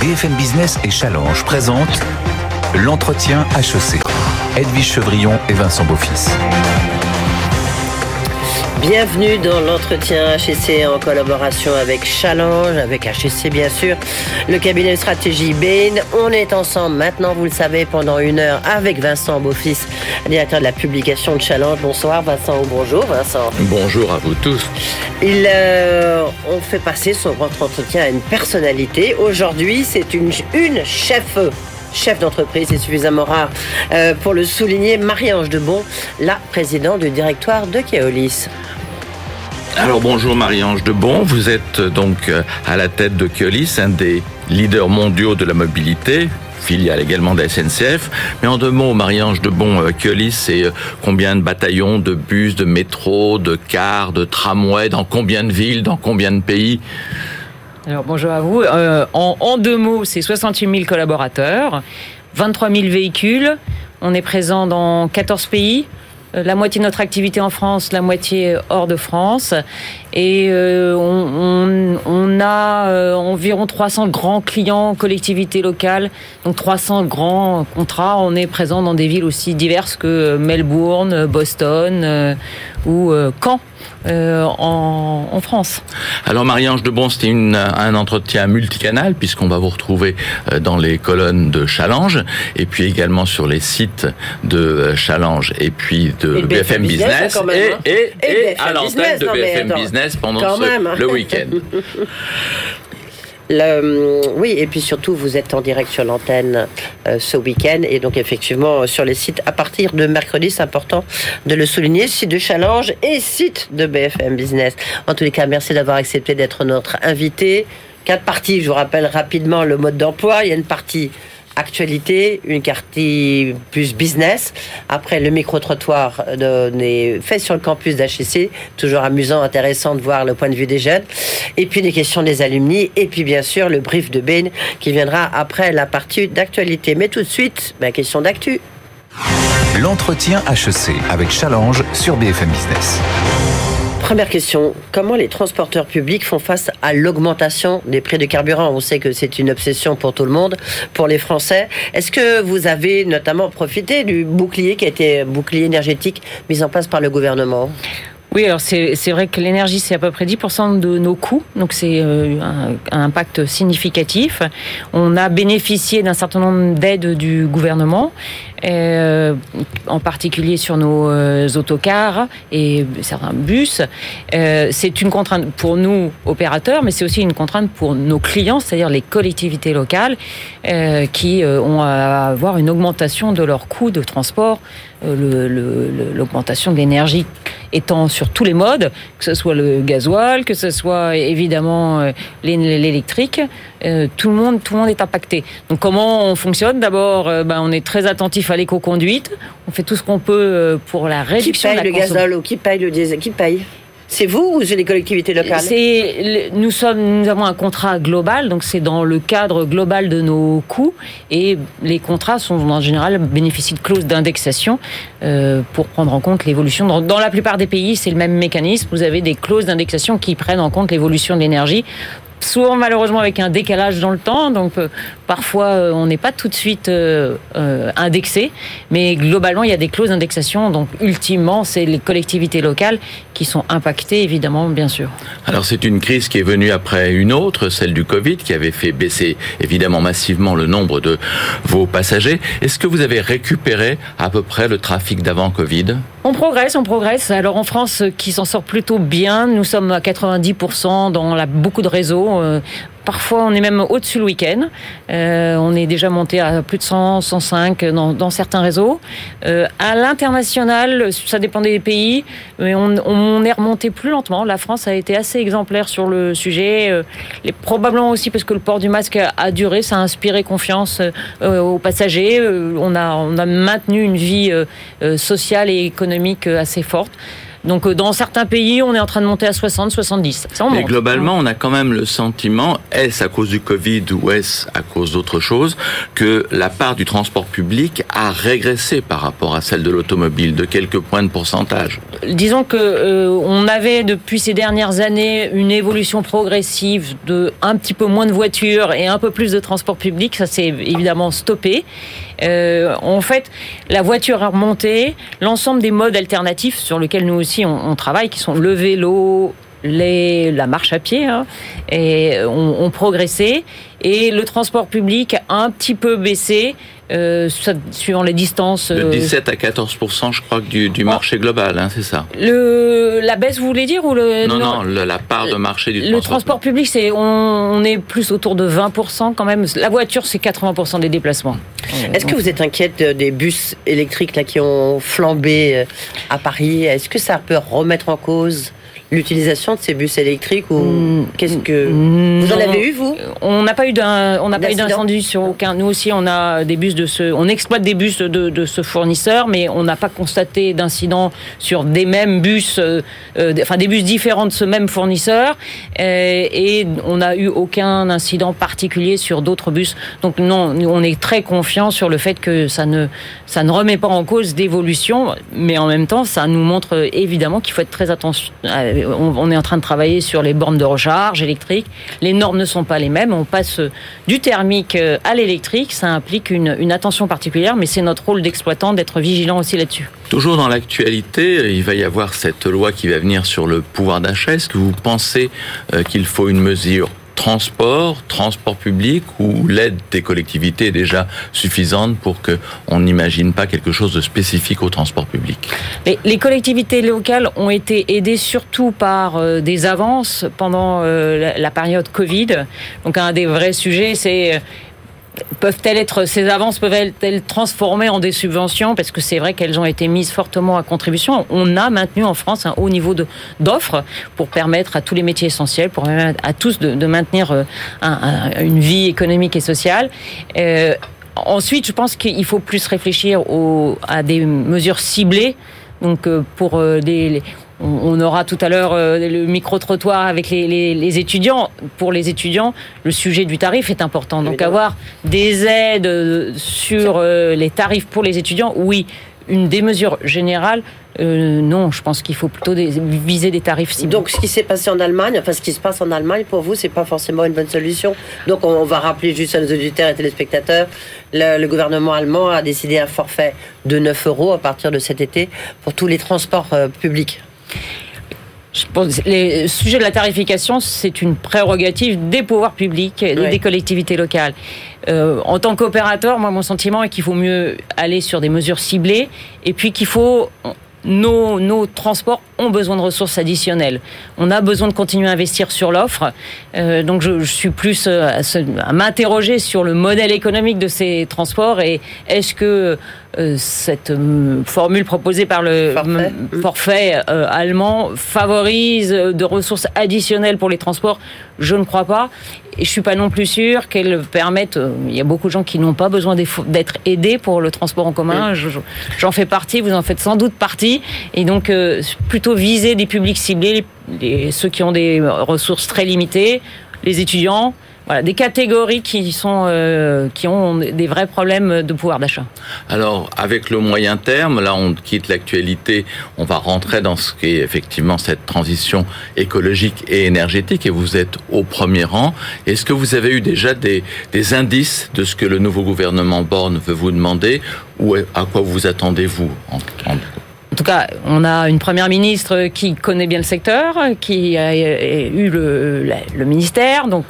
BFM Business et Challenge présentent l'entretien HEC. Edwige Chevrillon et Vincent Beaufils. Bienvenue dans l'entretien HEC en collaboration avec Challenge, avec HEC bien sûr, le cabinet de stratégie Bain. On est ensemble maintenant, vous le savez, pendant une heure avec Vincent Beaufils, directeur de la publication de Challenge. Bonsoir Vincent ou bonjour Vincent. Bonjour à vous tous. Il, euh, on fait passer son grand entretien à une personnalité. Aujourd'hui, c'est une, une chef chef d'entreprise, c'est suffisamment rare euh, pour le souligner, Marie-Ange Debon, la présidente du directoire de Keolis. Alors bonjour Marie-Ange Debon, vous êtes euh, donc euh, à la tête de Keolis, un des leaders mondiaux de la mobilité, filiale également de la SNCF. Mais en deux mots, Marie-Ange Debon, Keolis, c'est combien de bataillons, de bus, de métro, de cars, de tramways, dans combien de villes, dans combien de pays? Alors bonjour à vous. Euh, en, en, deux mots, c'est 68 000 collaborateurs, 23 000 véhicules. On est présent dans 14 pays. Euh, la moitié de notre activité en France, la moitié hors de France. Et euh, on, on, on, a euh, environ 300 grands clients, collectivités locales, donc 300 grands contrats. On est présent dans des villes aussi diverses que Melbourne, Boston euh, ou Caen. Euh, en, en, France. Alors Marie-Ange Debon, c'était un entretien multicanal puisqu'on va vous retrouver dans les colonnes de Challenge et puis également sur les sites de Challenge et puis de et BFM, Business, hein. et, et, et, à l'antenne de BFM Business pendant ce, même. le week-end. Le, oui, et puis surtout, vous êtes en direct sur l'antenne euh, ce week-end, et donc effectivement sur les sites à partir de mercredi, c'est important de le souligner, site de Challenge et site de BFM Business. En tous les cas, merci d'avoir accepté d'être notre invité. Quatre parties, je vous rappelle rapidement le mode d'emploi. Il y a une partie actualité, une partie plus business. Après, le micro-trottoir est fait sur le campus d'HEC. Toujours amusant, intéressant de voir le point de vue des jeunes. Et puis, des questions des alumni. Et puis, bien sûr, le brief de Ben qui viendra après la partie d'actualité. Mais tout de suite, ma question d'actu. L'entretien HEC avec Challenge sur BFM Business. Première question, comment les transporteurs publics font face à l'augmentation des prix du carburant? On sait que c'est une obsession pour tout le monde, pour les Français. Est-ce que vous avez notamment profité du bouclier qui a été bouclier énergétique mis en place par le gouvernement? Oui, alors c'est vrai que l'énergie, c'est à peu près 10% de nos coûts, donc c'est euh, un, un, impact significatif. On a bénéficié d'un certain nombre d'aides du gouvernement, euh, en particulier sur nos euh, autocars et certains bus. Euh, c'est une contrainte pour nous, opérateurs, mais c'est aussi une contrainte pour nos clients, c'est-à-dire les collectivités locales, qui ont à avoir une augmentation de leurs coûts de transport, l'augmentation de l'énergie étant sur tous les modes, que ce soit le gasoil, que ce soit évidemment l'électrique, tout le monde, tout le monde est impacté. Donc comment on fonctionne? D'abord, ben, on est très attentif à l'éco-conduite. On fait tout ce qu'on peut pour la réduction qui paye de la le gazole ou qui paye le diesel Qui paye? C'est vous ou c'est les collectivités locales? C'est nous sommes nous avons un contrat global donc c'est dans le cadre global de nos coûts et les contrats sont en général bénéficient de clauses d'indexation euh, pour prendre en compte l'évolution. Dans, dans la plupart des pays c'est le même mécanisme. Vous avez des clauses d'indexation qui prennent en compte l'évolution de l'énergie souvent malheureusement avec un décalage dans le temps, donc euh, parfois euh, on n'est pas tout de suite euh, euh, indexé, mais globalement il y a des clauses d'indexation, donc ultimement c'est les collectivités locales qui sont impactées évidemment bien sûr. Alors c'est une crise qui est venue après une autre, celle du Covid, qui avait fait baisser évidemment massivement le nombre de vos passagers. Est-ce que vous avez récupéré à peu près le trafic d'avant Covid? On progresse, on progresse. Alors en France, qui s'en sort plutôt bien, nous sommes à 90% dans la, beaucoup de réseaux. Euh, Parfois, on est même au-dessus le week-end. Euh, on est déjà monté à plus de 100, 105 dans, certains réseaux. Euh, à l'international, ça dépend des pays, mais on, est remonté plus lentement. La France a été assez exemplaire sur le sujet. Euh, probablement aussi parce que le port du masque a, duré, ça a inspiré confiance aux passagers. On, a, maintenu une vie sociale et économique assez forte. Donc dans certains pays, on est en train de monter à 60, 70. Ça, Mais globalement, on a quand même le sentiment, est-ce à cause du Covid ou est-ce à cause d'autre chose, que la part du transport public a régressé par rapport à celle de l'automobile de quelques points de pourcentage. Disons que euh, on avait depuis ces dernières années une évolution progressive de un petit peu moins de voitures et un peu plus de transport public. Ça s'est évidemment stoppé. Euh, en fait, la voiture a remonté, l'ensemble des modes alternatifs sur lesquels nous aussi on, on travaille, qui sont le vélo, la marche à pied hein, et ont, ont, progressé. Et le transport public a un petit peu baissé euh, suivant les distances. De 17 euh, à 14 je crois du, du marché global, hein, c'est ça. Le la baisse, vous voulez dire ou le Non, non, la part de marché du transport. Le transport public, c'est on, on, est plus autour de 20 quand même. La voiture, c'est 80% des déplacements. Est-ce que vous êtes inquiète des bus électriques là qui ont flambé euh, à Paris? Est-ce que ça peut remettre en cause l'utilisation de ces bus électriques ou mm, qu'est-ce que mm, vous en avez eu vous? On n'a pas eu d'un, on n'a pas eu d'incendie sur aucun. Nous aussi, on a des bus de ce, on exploite des bus de, de ce fournisseur, mais on n'a pas constaté d'incident sur des mêmes bus, euh, euh enfin des bus différents de ce même fournisseur, euh, et on n'a eu aucun incident particulier sur d'autres bus. Donc non, on est très confiant sur le fait que ça ne, ça ne remet pas en cause d'évolution, mais en même temps, ça nous montre évidemment qu'il faut être très attention on, est en train de travailler sur les bornes de recharge électrique. Les normes ne sont pas les mêmes. On passe du thermique euh, à l'électrique. Ça implique une, attention particulière, mais c'est notre rôle d'exploitant d'être vigilant aussi là-dessus. Toujours dans l'actualité, il va y avoir cette loi qui va venir sur le pouvoir d'achat. Est-ce que vous pensez euh, qu'il faut une mesure transport, transport public, ou l'aide des collectivités est déjà suffisante pour que on n'imagine pas quelque chose de spécifique au transport public Les collectivités locales ont été aidées surtout par euh, des avances pendant euh, la période Covid. Donc un des vrais sujets, c'est peuvent-elles être ces avances peuvent-elles transformer en des subventions? Parce que c'est vrai qu'elles ont été mises fortement à contribution. On a maintenu en France un haut niveau d'offres pour permettre à tous les métiers essentiels, pour à tous de, maintenir euh, une vie économique et sociale. Euh, ensuite, je pense qu'il faut plus réfléchir à des mesures ciblées. Donc euh, pour des on, aura tout à l'heure euh, le micro-trottoir avec les, étudiants. Pour les étudiants, le sujet du tarif est important. Donc avoir des aides euh, sur euh, les tarifs pour les étudiants, oui. Une des mesures générales, non, je pense qu'il faut plutôt viser des tarifs ciblés. Donc, ce qui s'est passé en Allemagne, enfin, ce qui se passe en Allemagne, pour vous, c'est pas forcément une bonne solution. Donc, on, va rappeler juste à nos auditeurs et téléspectateurs, le, le, gouvernement allemand a décidé un forfait de 9 euros à partir de cet été pour tous les transports publics. Je pense, les sujets de la tarification, c'est une prérogative des pouvoirs publics et des collectivités locales. Euh, en tant qu'opérateur, moi, mon sentiment est qu'il faut mieux aller sur des mesures ciblées et puis qu'il faut nos, nos, transports ont besoin de ressources additionnelles. On a besoin de continuer à investir sur l'offre. Euh, donc je, je, suis plus euh, à, à m'interroger sur le modèle économique de ces transports et est-ce que euh, cette euh, formule proposée par le forfait, allemand favorise de ressources additionnelles pour les transports? Je ne crois pas. Et je suis pas non plus sûr qu'elle permette. Il y a beaucoup de gens qui n'ont pas besoin d'être aidés pour le transport en commun. J'en fais partie, vous en faites sans doute partie. Et donc plutôt viser des publics ciblés, ceux qui ont des ressources très limitées, les étudiants voilà, des catégories qui sont euh, qui ont des vrais problèmes de pouvoir d'achat. Alors, avec le moyen terme, là, on quitte l'actualité, on va rentrer dans ce qui est effectivement cette transition écologique et énergétique, et vous êtes au premier rang. Est-ce que vous avez eu déjà des, des indices de ce que le nouveau gouvernement Borne veut vous demander, ou à quoi vous attendez-vous en, en... En tout cas, on a une première ministre qui connaît bien le secteur, qui a eu le, ministère, donc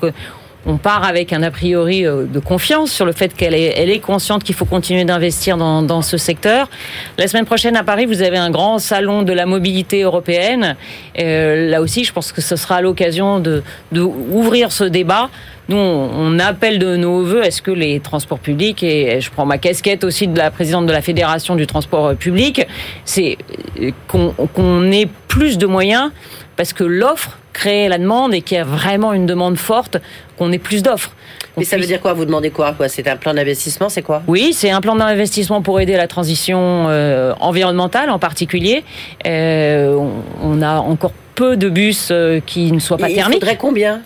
on part avec un a priori euh, de confiance sur le fait qu'elle est, consciente qu'il faut continuer d'investir dans, ce secteur. La semaine prochaine à Paris, vous avez un grand salon de la mobilité européenne. Euh, là aussi, je pense que ce sera l'occasion de, de ouvrir ce débat. Nous, on appelle de nos voeux est-ce que les transports publics, et je prends ma casquette aussi de la présidente de la Fédération du transport public, c'est qu'on ait plus de moyens parce que l'offre crée la demande et qu'il y a vraiment une demande forte, qu'on ait plus d'offres. Mais ça veut dire quoi? Vous demandez quoi, quoi? C'est un plan d'investissement, c'est quoi? Oui, c'est un plan d'investissement pour aider la transition euh, environnementale en particulier. Euh, on a encore peu de bus euh, qui ne soient pas Et thermiques. Il faudrait combien?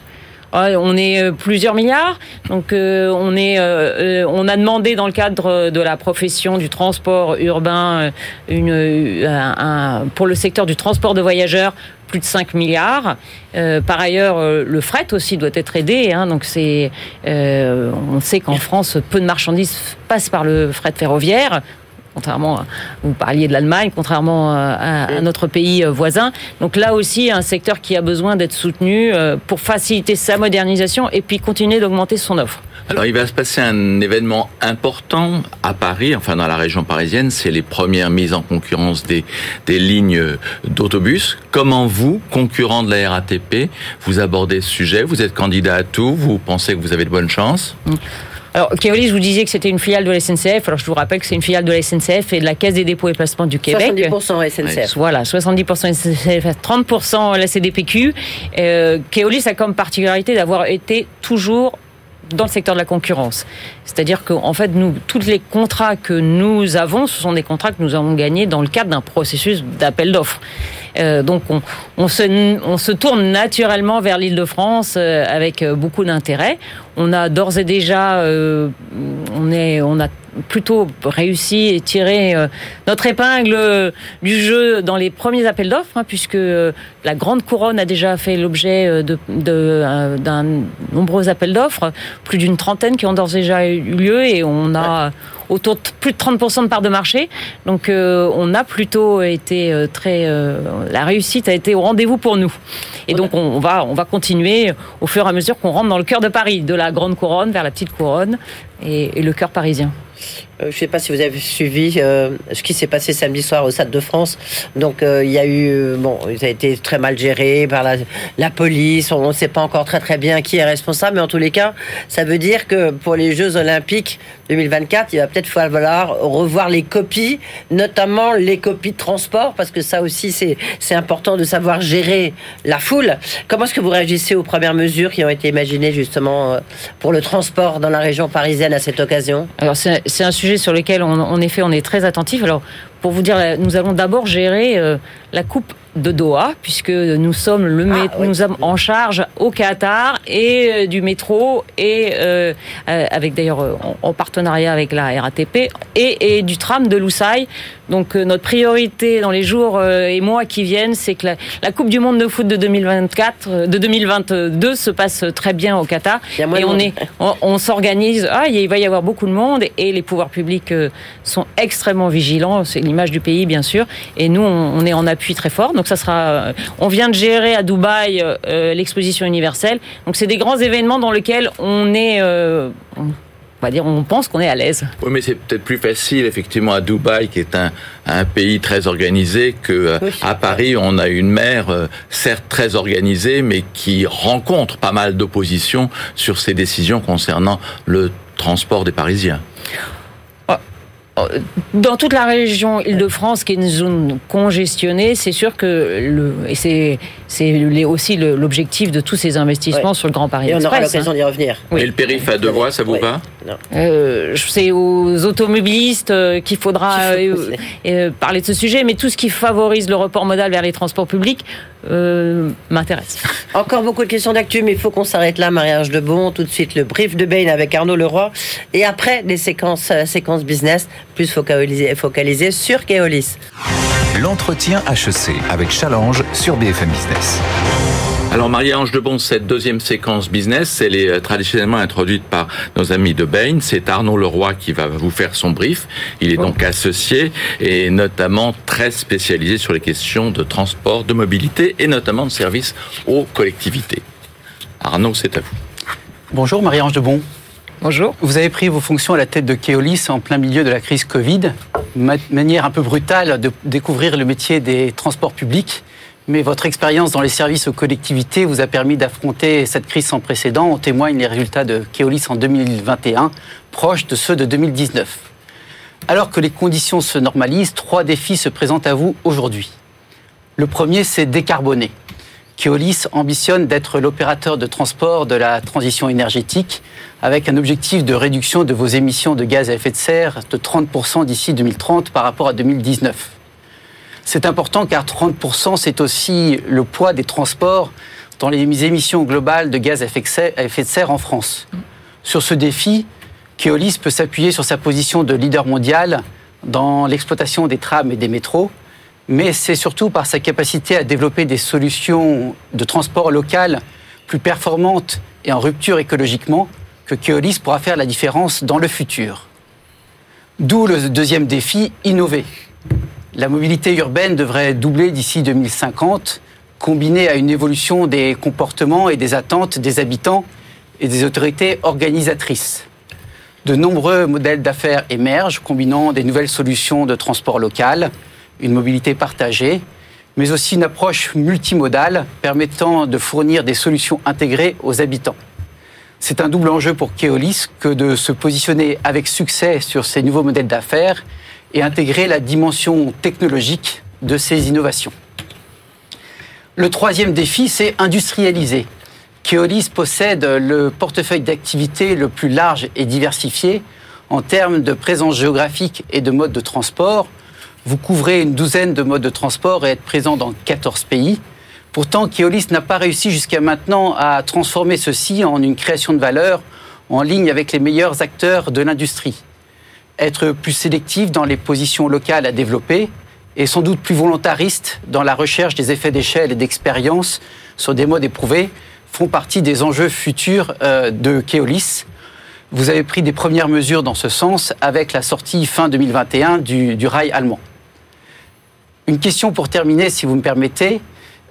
On est euh, plusieurs milliards, donc euh, on est, euh, on a demandé dans le cadre de la profession du transport urbain une, un, un, pour le secteur du transport de voyageurs plus de 5 milliards. Euh, par ailleurs, le fret aussi doit être aidé. Hein, donc c'est, euh, on sait qu'en France, peu de marchandises passent par le fret ferroviaire contrairement à, vous parliez de l'Allemagne, contrairement à, à, notre pays voisin. Donc là aussi, un secteur qui a besoin d'être soutenu euh, pour faciliter sa modernisation et puis continuer d'augmenter son offre. Alors il va se passer un événement important à Paris, enfin dans la région parisienne, c'est les premières mises en concurrence des, des lignes d'autobus. Comment vous, concurrent de la RATP, vous abordez ce sujet? Vous êtes candidat à tout? Vous pensez que vous avez de bonnes chances? Mmh. Alors, Keolis, je vous disais que c'était une filiale de la SNCF. Alors, je vous rappelle que c'est une filiale de la SNCF et de la Caisse des dépôts et placements du Québec. 70% SNCF. Voilà, 70% SNCF, 30% la CDPQ. Euh, Keolis a comme particularité d'avoir été toujours dans le secteur de la concurrence. C'est-à-dire qu'en fait, nous, tous les contrats que nous avons, ce sont des contrats que nous avons gagnés dans le cadre d'un processus d'appel d'offres. Euh, donc, on, on, se, on se tourne naturellement vers l'Île-de-France euh, avec beaucoup d'intérêt. On a d'ores et déjà, euh, on est, on a plutôt réussi et tiré euh, notre épingle du jeu dans les premiers appels d'offres, hein, puisque euh, la Grande Couronne a déjà fait l'objet de, de, d'un nombreux appels d'offres, plus d'une trentaine qui ont d'ores et déjà eu lieu, et on a autour de plus de 30% de part de marché. Donc euh, on a plutôt été euh, très... Euh, la réussite a été au rendez-vous pour nous. Et donc on, va, on va continuer au fur et à mesure qu'on rentre dans le cœur de Paris, de la Grande Couronne vers la Petite Couronne et le cœur parisien. Euh, je ne sais pas si vous avez suivi euh, ce qui s'est passé samedi soir au Stade de France. Donc euh, il y a eu, bon, ça a été très mal géré par la, police. On ne sait pas encore très très bien qui est responsable, mais en tous les cas, ça veut dire que pour les Jeux Olympiques 2024, il va peut-être falloir revoir les copies, notamment les copies de transport, parce que ça aussi c'est c'est important de savoir gérer la foule. Comment est-ce que vous réagissez aux premières mesures qui ont été imaginées justement pour le transport dans la région parisienne à cette occasion? Alors c'est un sujet sur lequel, on, en effet, on est très attentif. Alors, pour vous dire, nous allons d'abord gérer euh, la coupe de Doha, puisque nous sommes le ah, oui. nous sommes en charge au Qatar et euh, du métro et euh, avec d'ailleurs en, en, partenariat avec la RATP et, et du tram de Loussaï. Donc euh, notre priorité dans les jours euh, et mois qui viennent, c'est que la, la, Coupe du Monde de foot de 2024, euh, de 2022 se passe très bien au Qatar et on est, on, on s'organise. Ah, il va y avoir beaucoup de monde et les pouvoirs publics sont extrêmement vigilants. C'est l'image du pays bien sûr et nous on, on, est en appui très fort. Donc ça sera, on vient de gérer à Dubaï l'exposition universelle. Donc c'est des grands événements dans lesquels on est on va dire, on pense qu'on est à l'aise. Oui, mais c'est peut-être plus facile, effectivement, à Dubaï, qui est un, un pays très organisé, que oui. à Paris, on a une mer, euh, certes très organisée, mais qui rencontre pas mal d'opposition sur ses décisions concernant le transport des Parisiens dans toute la région Île-de-France, qui est une zone congestionnée, c'est sûr que le, et c'est c'est aussi l'objectif de tous ces investissements ouais. sur le Grand Paris et on aura l'occasion hein. d'y revenir. Oui. Et le périph' à deux voies, ça vous va? Euh, C'est aux automobilistes euh, qu'il faudra euh, euh, parler de ce sujet, mais tout ce qui favorise le report modal vers les transports publics euh, m'intéresse. Encore beaucoup de questions d'actu, mais il faut qu'on s'arrête là, mariage de bon. Tout de suite, le brief de Bain avec Arnaud Leroy. Et après, séquences, euh, séquences business, plus focalisé sur Keolis. L'entretien HEC avec Challenge sur BFM Business. Alors Marie-Ange Debon, cette deuxième séquence business, elle est traditionnellement introduite par nos amis de Bain. C'est Arnaud Leroy qui va vous faire son brief. Il est donc associé et notamment très spécialisé sur les questions de transport, de mobilité et notamment de services aux collectivités. Arnaud, c'est à vous. Bonjour Marie-Ange Debon. Bonjour. Vous avez pris vos fonctions à la tête de Keolis en plein milieu de la crise Covid, manière un peu brutale de découvrir le métier des transports publics. Mais votre expérience dans les services aux collectivités vous a permis d'affronter cette crise sans précédent. En témoignent les résultats de Keolis en 2021, proches de ceux de 2019. Alors que les conditions se normalisent, trois défis se présentent à vous aujourd'hui. Le premier, c'est décarboner. Keolis ambitionne d'être l'opérateur de transport de la transition énergétique avec un objectif de réduction de vos émissions de gaz à effet de serre de 30% d'ici 2030 par rapport à 2019. C'est important car 30% c'est aussi le poids des transports dans les émissions globales de gaz à effet de serre en France. Sur ce défi, Keolis peut s'appuyer sur sa position de leader mondial dans l'exploitation des trams et des métros, mais c'est surtout par sa capacité à développer des solutions de transport local plus performantes et en rupture écologiquement que Keolis pourra faire la différence dans le futur. D'où le deuxième défi, innover. La mobilité urbaine devrait doubler d'ici 2050, combinée à une évolution des comportements et des attentes des habitants et des autorités organisatrices. De nombreux modèles d'affaires émergent, combinant des nouvelles solutions de transport local, une mobilité partagée, mais aussi une approche multimodale permettant de fournir des solutions intégrées aux habitants. C'est un double enjeu pour Keolis que de se positionner avec succès sur ces nouveaux modèles d'affaires et intégrer la dimension technologique de ces innovations. Le troisième défi, c'est industrialiser. Keolis possède le portefeuille d'activités le plus large et diversifié en termes de présence géographique et de mode de transport, vous couvrez une douzaine de modes de transport et êtes présent dans 14 pays. Pourtant, Keolis n'a pas réussi jusqu'à maintenant à transformer ceci en une création de valeur en ligne avec les meilleurs acteurs de l'industrie. Être plus sélectif dans les positions locales à développer et sans doute plus volontariste dans la recherche des effets d'échelle et d'expérience sur des modes éprouvés font partie des enjeux futurs euh, de Keolis. Vous avez pris des premières mesures dans ce sens avec la sortie fin 2021 du, du rail allemand. Une question pour terminer, si vous me permettez.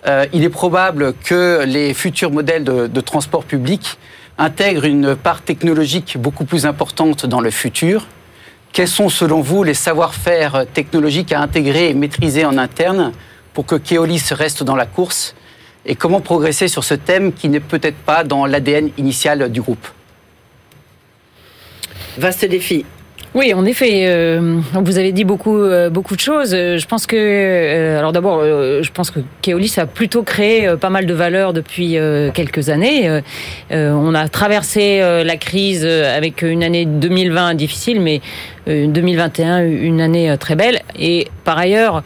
Euh, il est probable que les futurs modèles de, transport public intègrent une part technologique beaucoup plus importante dans le futur. Quels sont, selon vous, les savoir-faire technologiques à intégrer et maîtriser en interne pour que Keolis reste dans la course? Et comment progresser sur ce thème qui n'est peut-être pas dans l'ADN initial du groupe? Vaste défi. Oui, en effet, euh, vous avez dit beaucoup euh, beaucoup de choses. Euh, je pense que alors d'abord, je pense que Keolis a plutôt créé pas mal de valeur depuis quelques années. on a traversé la crise avec une année 2020 difficile, mais 2021 une année très belle. Et par ailleurs,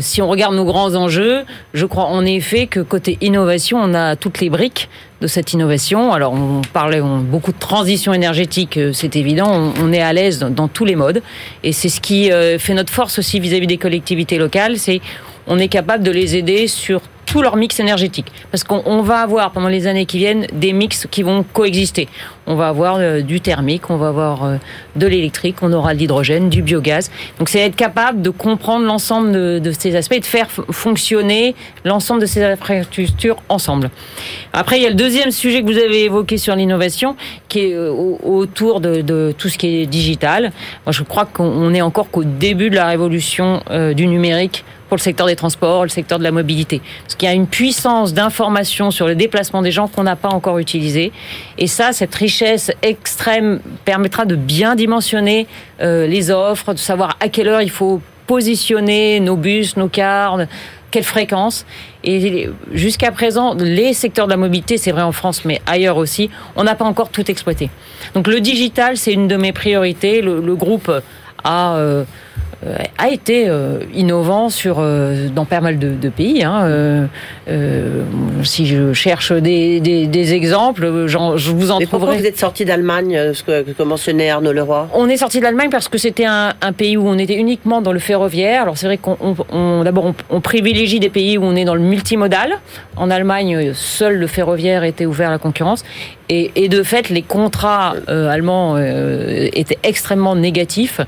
si on regarde nos grands enjeux, je crois en effet que côté innovation, on a toutes les briques de cette innovation. Alors, on parlait beaucoup de transition énergétique, euh, c'est évident. On, est à l'aise dans, tous les modes, et c'est ce qui euh, fait notre force aussi vis-à-vis des collectivités locales. C'est on est capable de les aider sur tout leur mix énergétique. Parce qu'on va avoir pendant les années qui viennent des mix qui vont coexister. On va avoir euh, du thermique, on va avoir euh, de l'électrique, on aura de l'hydrogène, du biogaz. Donc c'est être capable de comprendre l'ensemble de, ces aspects et de faire fonctionner l'ensemble de ces infrastructures ensemble. Après, il y a le deuxième sujet que vous avez évoqué sur l'innovation, qui est euh, autour de, tout ce qui est digital. Moi, je crois qu'on est encore qu'au début de la révolution du numérique pour le secteur des transports, le secteur de la mobilité. Parce qu'il y a une puissance d'information sur le déplacement des gens qu'on n'a pas encore utilisée. Et ça, cette richesse extrême permettra de bien dimensionner euh, les offres, de savoir à quelle heure il faut positionner nos bus, nos cars, quelle fréquence. Et jusqu'à présent, les secteurs de la mobilité, c'est vrai en France, mais ailleurs aussi, on n'a pas encore tout exploité. Donc le digital, c'est une de mes priorités. Le, groupe a... Euh, a été euh, innovant sur euh, dans pas mal de, pays. Hein. si je cherche des, des, exemples, je vous en Mais Pourquoi vous êtes sorti d'Allemagne, ce que, mentionnait Arnaud Leroy? On est sorti d'Allemagne parce que c'était un, pays où on était uniquement dans le ferroviaire. Alors c'est vrai qu'on d'abord on, privilégie des pays où on est dans le multimodal. En Allemagne, seul le ferroviaire était ouvert à la concurrence. Et, de fait, les contrats allemands étaient extrêmement négatifs.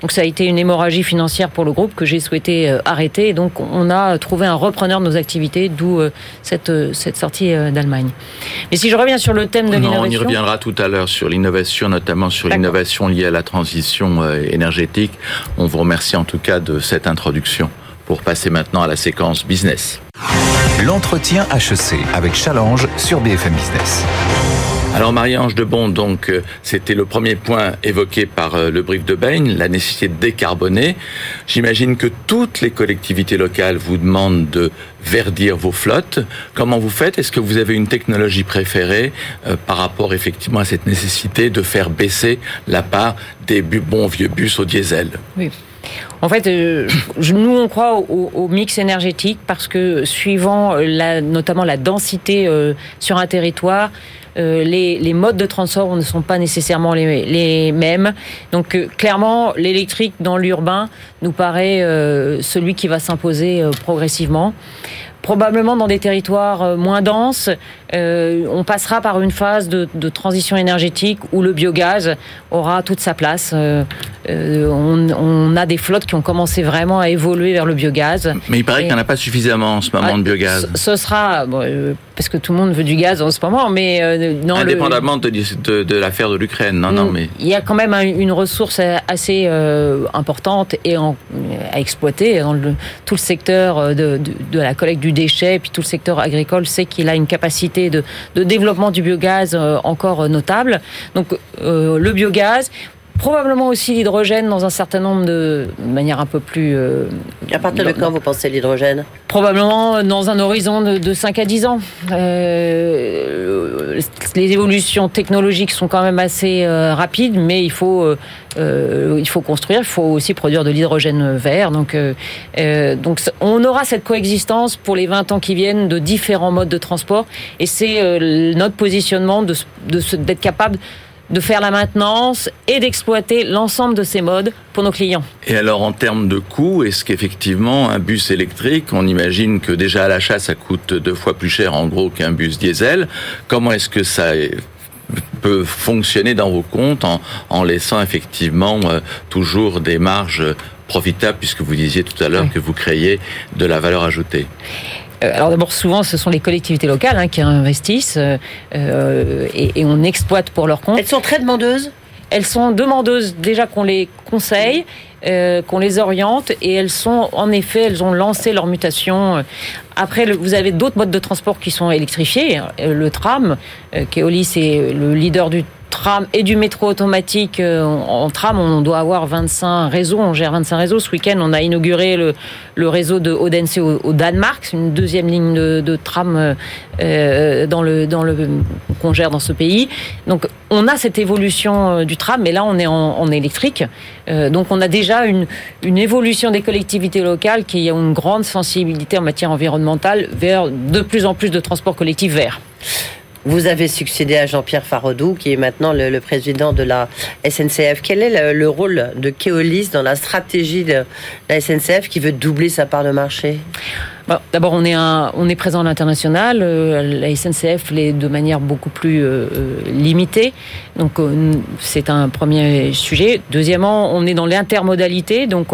Donc ça a été une hémorragie financière pour le groupe que j'ai souhaité euh, arrêter. Et donc, on a trouvé un repreneur de nos activités, d'où euh, cette, euh, cette sortie d'Allemagne. Mais si je reviens sur le thème de l'innovation... On y reviendra tout à l'heure sur l'innovation, notamment sur l'innovation liée à la transition énergétique. On vous remercie en tout cas de cette introduction pour passer maintenant à la séquence business. L'entretien HEC avec Challenge sur BFM Business. Alors Marie-Ange de Bon, donc euh, c'était le premier point évoqué par euh, le brief de Bain, la nécessité de décarboner. J'imagine que toutes les collectivités locales vous demandent de verdir vos flottes. Comment vous faites? Est-ce que vous avez une technologie préférée euh, par rapport effectivement à cette nécessité de faire baisser la part des bons vieux bus au diesel? Oui. En fait, nous, on croit au, mix énergétique parce que suivant notamment la densité sur un territoire, euh, les, modes de transport ne sont pas nécessairement les, mêmes. Donc clairement, l'électrique dans l'urbain nous paraît celui qui va s'imposer progressivement probablement dans des territoires euh, moins denses, euh, on passera par une phase de, transition énergétique où le biogaz aura toute sa place. Euh, on, a des flottes qui ont commencé vraiment à évoluer vers le biogaz. Mais il paraît qu'il n'y en a pas suffisamment en ce moment de biogaz. Ce, sera, parce que tout le monde veut du gaz en ce moment, mais non. Indépendamment de, de, l'affaire de l'Ukraine, non, non, mais il y a quand même une ressource assez importante et à exploiter dans tout le secteur de, de la collecte du déchets, et puis tout le secteur agricole sait qu'il a une capacité de, développement du biogaz euh, encore notable. Donc euh, le biogaz, Probablement aussi l'hydrogène dans un certain nombre de, manière un peu plus. Euh, à partir de quand vous pensez l'hydrogène? Probablement dans un horizon de, 5 à 10 ans. Euh, les évolutions technologiques sont quand même assez euh, rapides, mais il faut, il faut construire, il faut aussi produire de l'hydrogène vert. Donc, donc on aura cette coexistence pour les 20 ans qui viennent de différents modes de transport, et c'est notre positionnement de d'être capable de faire la maintenance et d'exploiter l'ensemble de ces modes pour nos clients. Et alors en termes de coût, est-ce qu'effectivement un bus électrique, on imagine que déjà à l'achat ça coûte deux fois plus cher en gros qu'un bus diesel, comment est-ce que ça peut fonctionner dans vos comptes en, laissant effectivement euh, toujours des marges profitables puisque vous disiez tout à l'heure que vous créiez de la valeur ajoutée? Alors d'abord, souvent, ce sont les collectivités locales hein, qui investissent euh, euh, et, on exploite pour leur compte. Elles sont très demandeuses elles sont demandeuses déjà qu'on les conseille, qu'on les oriente, et elles sont en effet, elles ont lancé leur mutation. Après, vous avez d'autres modes de transport qui sont électrifiés. Le tram, Keolis est le leader du tram et du métro automatique. Euh, en, tram, on doit avoir 25 réseaux, on gère 25 réseaux. Ce week-end, on a inauguré le, réseau de Odense au, Danemark, c'est une deuxième ligne de, tram euh, dans le dans le qu'on gère dans ce pays. Donc, on a cette évolution euh, du tram, mais là, on est en, électrique. Euh, donc, on a déjà une une évolution des collectivités locales qui ont une grande sensibilité en matière environnementale vers de plus en plus de transports collectifs verts. Vous avez succédé à Jean-Pierre Farodou, qui est maintenant le, président de la SNCF. Quel est le, rôle de Keolis dans la stratégie de la SNCF qui veut doubler sa part de marché? D'abord, on est on est présent à l'international. Euh, la SNCF l'est de manière beaucoup plus euh, euh, limitée. Donc, c'est un premier sujet. Deuxièmement, on est dans l'intermodalité. Donc,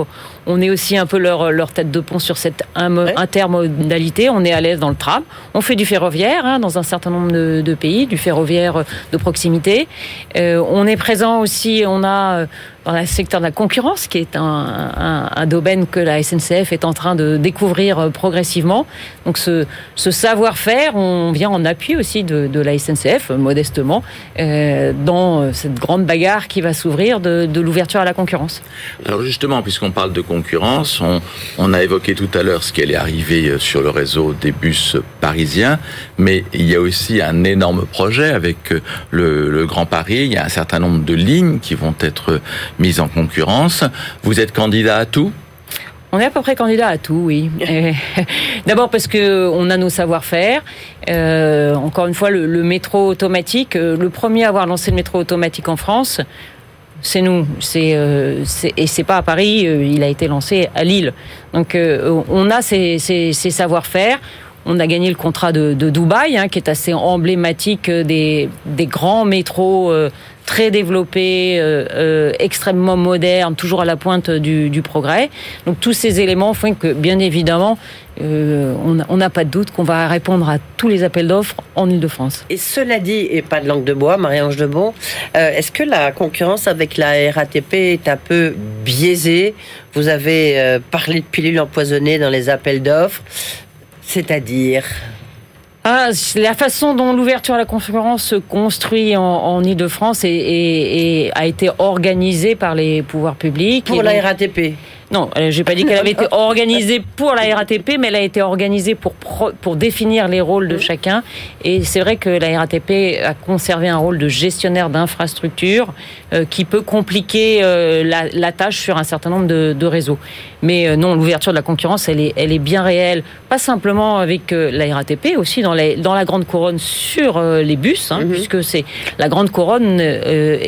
on est aussi un peu leur, leur tête de pont sur cette intermodalité. On est à l'aise dans le tram. On fait du ferroviaire hein, dans un certain nombre de, pays, du ferroviaire de proximité. on est présent aussi. On a dans le secteur de la concurrence, qui est un, domaine que la SNCF est en train de découvrir euh, progressivement. Donc ce, savoir-faire, on vient en appui aussi de, la SNCF, modestement, euh, dans cette grande bagarre qui va s'ouvrir de, l'ouverture à la concurrence. Alors justement, puisqu'on parle de concurrence, on, a évoqué tout à l'heure ce qui allait arriver euh, sur le réseau des bus parisiens, mais il y a aussi un énorme projet avec euh, le Grand Paris. Il y a un certain nombre de lignes qui vont être mise en concurrence. Vous êtes candidat à tout? On est à peu près candidat à tout, oui. D'abord parce que on a nos savoir-faire. Euh, encore une fois, le, métro automatique, euh, le premier à avoir lancé le métro automatique en France, c'est nous. C'est euh, et c'est pas à Paris. il a été lancé à Lille. Donc on a ces, savoir-faire. On a gagné le contrat de, Dubaï, hein, qui est assez emblématique des, des grands métros très développé, euh, euh, extrêmement moderne, toujours à la pointe du, du, progrès. Donc tous ces éléments font que, bien évidemment, euh, on n'a pas de doute qu'on va répondre à tous les appels d'offres en Ile-de-France. Et cela dit, et pas de langue de bois, Marie-Ange de Bon, est-ce que la concurrence avec la RATP est un peu biaisée? Vous avez parlé de pilules empoisonnées dans les appels d'offres, c'est-à-dire? Ah, La façon dont l'ouverture à la concurrence se construit en, en Ile-de-France et, a été organisée par les pouvoirs publics. Pour la RATP non, euh, j'ai pas dit qu'elle avait été organisée pour la RATP, mais elle a été organisée pour pour définir les rôles de chacun. Et c'est vrai que la RATP a conservé un rôle de gestionnaire d'infrastructure euh, qui peut compliquer euh, la, la, tâche sur un certain nombre de, de réseaux. Mais non, l'ouverture de la concurrence, elle est elle est bien réelle, pas simplement avec la RATP, aussi dans les dans la grande couronne sur les bus, hein, mhm. puisque c'est la grande couronne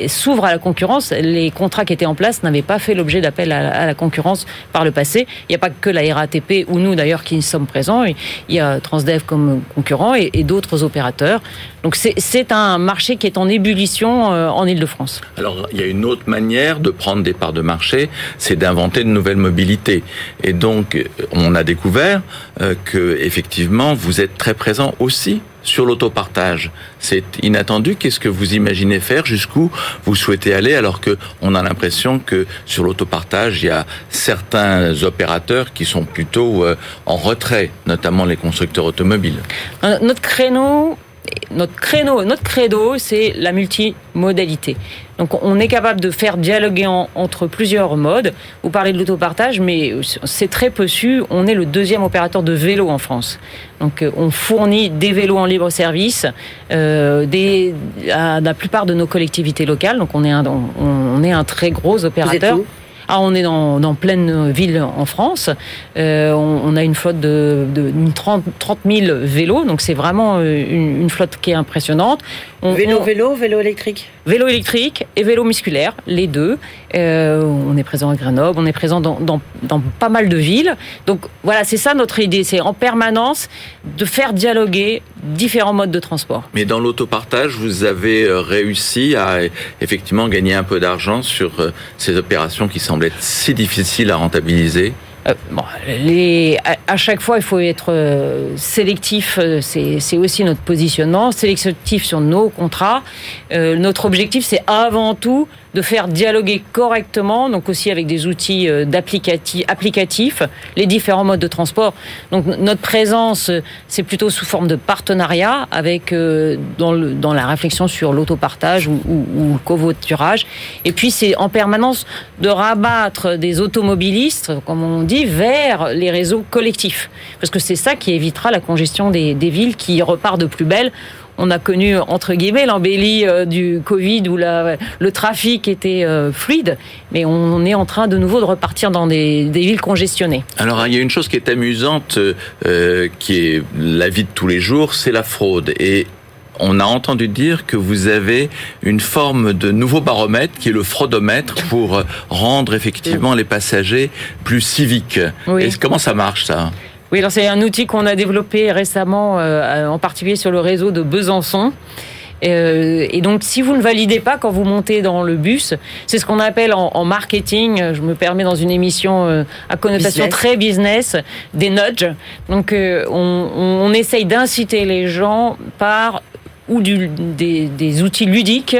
s'ouvre à la concurrence. Les contrats qui étaient en place n'avaient pas fait l'objet d'appel à, à la concurrence par le passé. Il n'y a pas que la RATP ou nous d'ailleurs qui sommes présents. Il y a Transdev comme concurrent et, d'autres opérateurs. Donc c'est un marché qui est en ébullition euh, en Ile-de-France. Alors il y a une autre manière de prendre des parts de marché, c'est d'inventer de nouvelles mobilités. Et donc on a découvert euh, que effectivement vous êtes très présent aussi sur l'autopartage. C'est inattendu. Qu'est-ce que vous imaginez faire Jusqu'où vous souhaitez aller Alors que on a l'impression que sur l'autopartage, il y a certains opérateurs qui sont plutôt euh, en retrait, notamment les constructeurs automobiles? Euh, notre créneau, notre créneau, notre credo, c'est la multimodalité. Donc on est capable de faire dialoguer entre plusieurs modes. Vous parlez de l'autopartage, mais c'est très peu su. On est le deuxième opérateur de vélo en France. Donc euh, on fournit des vélos en libre service euh, des, à la plupart de nos collectivités locales. Donc on est un, on est un très gros opérateur. Ah, on est dans, dans pleine ville en France. Euh, on, a une flotte de, de 30, 30 000 vélos, donc c'est vraiment euh, une, une, flotte qui est impressionnante. Vélo, vélo, vélo électrique Vélo électrique et vélo musculaire, les deux. Euh, on est présent à Grenoble, on est présent dans, dans, dans pas mal de villes. Donc voilà, c'est ça notre idée, c'est en permanence de faire dialoguer différents modes de transport. Mais dans l'autopartage, vous avez euh, réussi à effectivement gagner un peu d'argent sur ces opérations qui semblent être si difficiles à rentabiliser euh, à, chaque fois, il faut être euh, sélectif. Euh, c'est aussi notre positionnement, sélectif sur nos contrats. notre objectif, c'est avant tout de faire dialoguer correctement, donc aussi avec des outils euh, applicatifs, les différents modes de transport. Donc notre présence, c'est plutôt sous forme de partenariat avec euh, dans, la réflexion sur l'autopartage ou, le covoiturage. Et puis c'est en permanence de rabattre des automobilistes, comme on dit, vers les réseaux collectifs, parce que c'est ça qui évitera la congestion des villes qui repart de plus belle on a connu entre guillemets l'embellie euh, du Covid où le trafic était euh, fluide, mais on est en train de nouveau de repartir dans des, villes congestionnées. Alors il y a une chose qui est amusante, euh, qui est la vie de tous les jours, c'est la fraude. Et on a entendu dire que vous avez une forme de nouveau baromètre qui est le fraudomètre pour rendre effectivement les passagers plus civiques. Et comment ça marche ça? Oui, alors c'est un outil qu'on a développé récemment, euh, en particulier sur le réseau de Besançon. Euh, et donc, si vous ne validez pas quand vous montez dans le bus, c'est ce qu'on appelle en, marketing, je me permets dans une émission euh, à connotation très business, des nudges. Donc, on, on, essaye d'inciter les gens par ou du, des, des, outils ludiques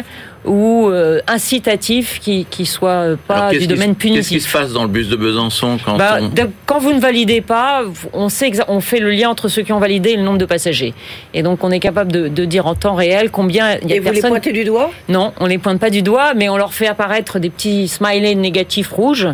ou euh, incitatif qui qui soit pas du domaine punitif. Qu'est-ce qui se passe dans le bus de Besançon quand bah, quand vous ne validez pas, on sait on fait le lien entre ceux qui ont validé et le nombre de passagers. Et donc on est capable de, de dire en temps réel combien il y a et vous les pointez du doigt? Non, on les pointe pas du doigt, mais on leur fait apparaître des petits smileys négatifs rouges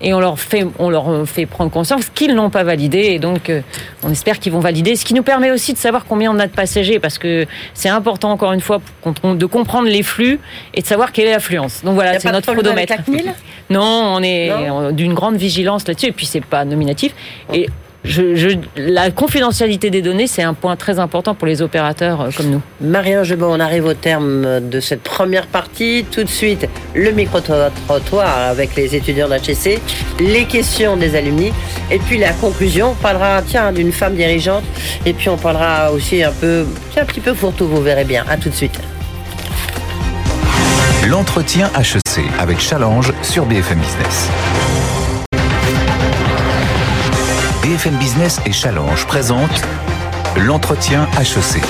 et on leur fait, on leur fait prendre conscience qu'ils n'ont pas validé et donc euh, on espère qu'ils vont valider. Ce qui nous permet aussi de savoir combien on a de passagers parce que c'est important encore une fois de comprendre les flux et de savoir quelle est l'affluence. Donc voilà, c'est notre photomètre. Non, on est d'une grande vigilance là-dessus et puis c'est pas nominatif. Et je, la confidentialité des données, c'est un point très important pour les opérateurs euh, comme nous. Marie-Ange on arrive au terme de cette première partie. Tout de suite, le micro-trottoir avec les étudiants d'HEC, les questions des alumni, et puis la conclusion. On parlera, tiens, d'une femme dirigeante, et puis on parlera aussi un peu, un petit peu fourre-tout, vous verrez bien. À tout de suite. L'entretien HEC avec Challenge sur BFM Business. BFM Business et Challenge présentent l'entretien HEC.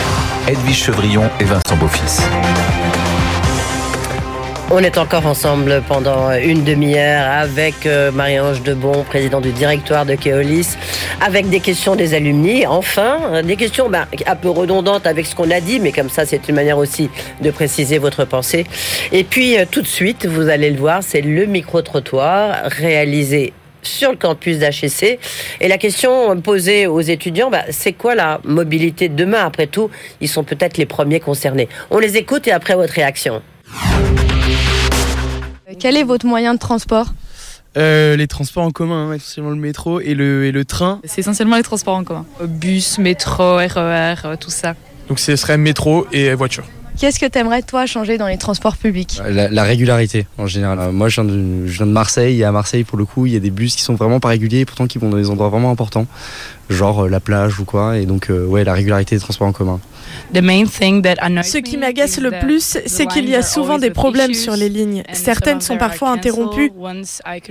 Edwige Chevrillon et Vincent Beaufils. On est encore ensemble pendant une demi-heure avec euh, Marie-Ange Debon, président du directoire de Keolis, avec des questions des alumni, enfin, des questions bah, un peu redondantes avec ce qu'on a dit, mais comme ça, c'est une manière aussi de préciser votre pensée. Et puis, euh, tout de suite, vous allez le voir, c'est le micro-trottoir réalisé sur le campus d'HEC. Et la question posée aux étudiants, bah, c'est quoi la mobilité de demain? Après tout, ils sont peut-être les premiers concernés. On les écoute et après votre réaction. Quel est votre moyen de transport? Euh, les transports en commun, hein, essentiellement le métro et le, et le train. C'est essentiellement les transports en commun. Bus, métro, RER, euh, tout ça. Donc ce serait métro et voiture. Qu'est-ce que tu aimerais, toi, changer dans les transports publics? La, la, régularité, en général. Euh, moi, je viens, de, de, Marseille, et à Marseille, pour le coup, il y a des bus qui sont vraiment pas réguliers, et pourtant qui vont dans des endroits vraiment importants, genre euh, la plage ou quoi, et donc, euh, ouais, la régularité des transports en commun. Ce qui m'agace le plus, c'est qu'il y a souvent des problèmes sur les lignes. Certaines sont parfois interrompues.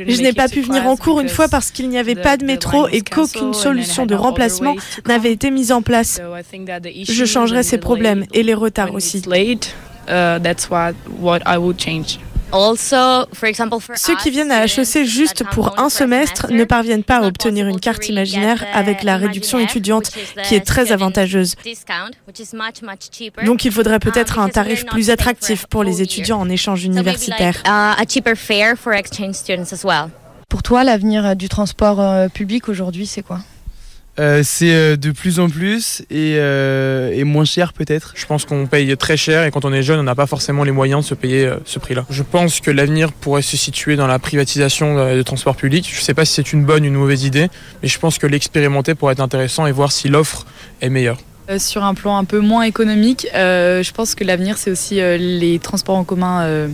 Je n'ai pas pu venir en cours une fois parce qu'il n'y avait pas de métro et qu'aucune solution de remplacement n'avait été mise en place. Je changerai ces problèmes et les retards aussi. Ceux qui viennent à HEC juste pour un semestre ne parviennent pas à obtenir une carte imaginaire avec la réduction étudiante qui est très avantageuse. Donc il faudrait peut-être un tarif plus attractif pour les étudiants en échange universitaire. Pour toi, l'avenir du transport euh, public aujourd'hui, c'est quoi? Euh, c'est euh, de plus en plus et, euh, et moins cher peut-être. Je pense qu'on paye très cher et quand on est jeune, on n'a pas forcément les moyens de se payer euh, ce prix-là. Je pense que l'avenir pourrait se situer dans la privatisation du transport public. Je ne sais pas si c'est une bonne ou une mauvaise idée, mais je pense que l'expérimenter pourrait être intéressant et voir si l'offre est meilleure. sur un plan un peu moins économique, je pense que l'avenir, c'est aussi les transports en commun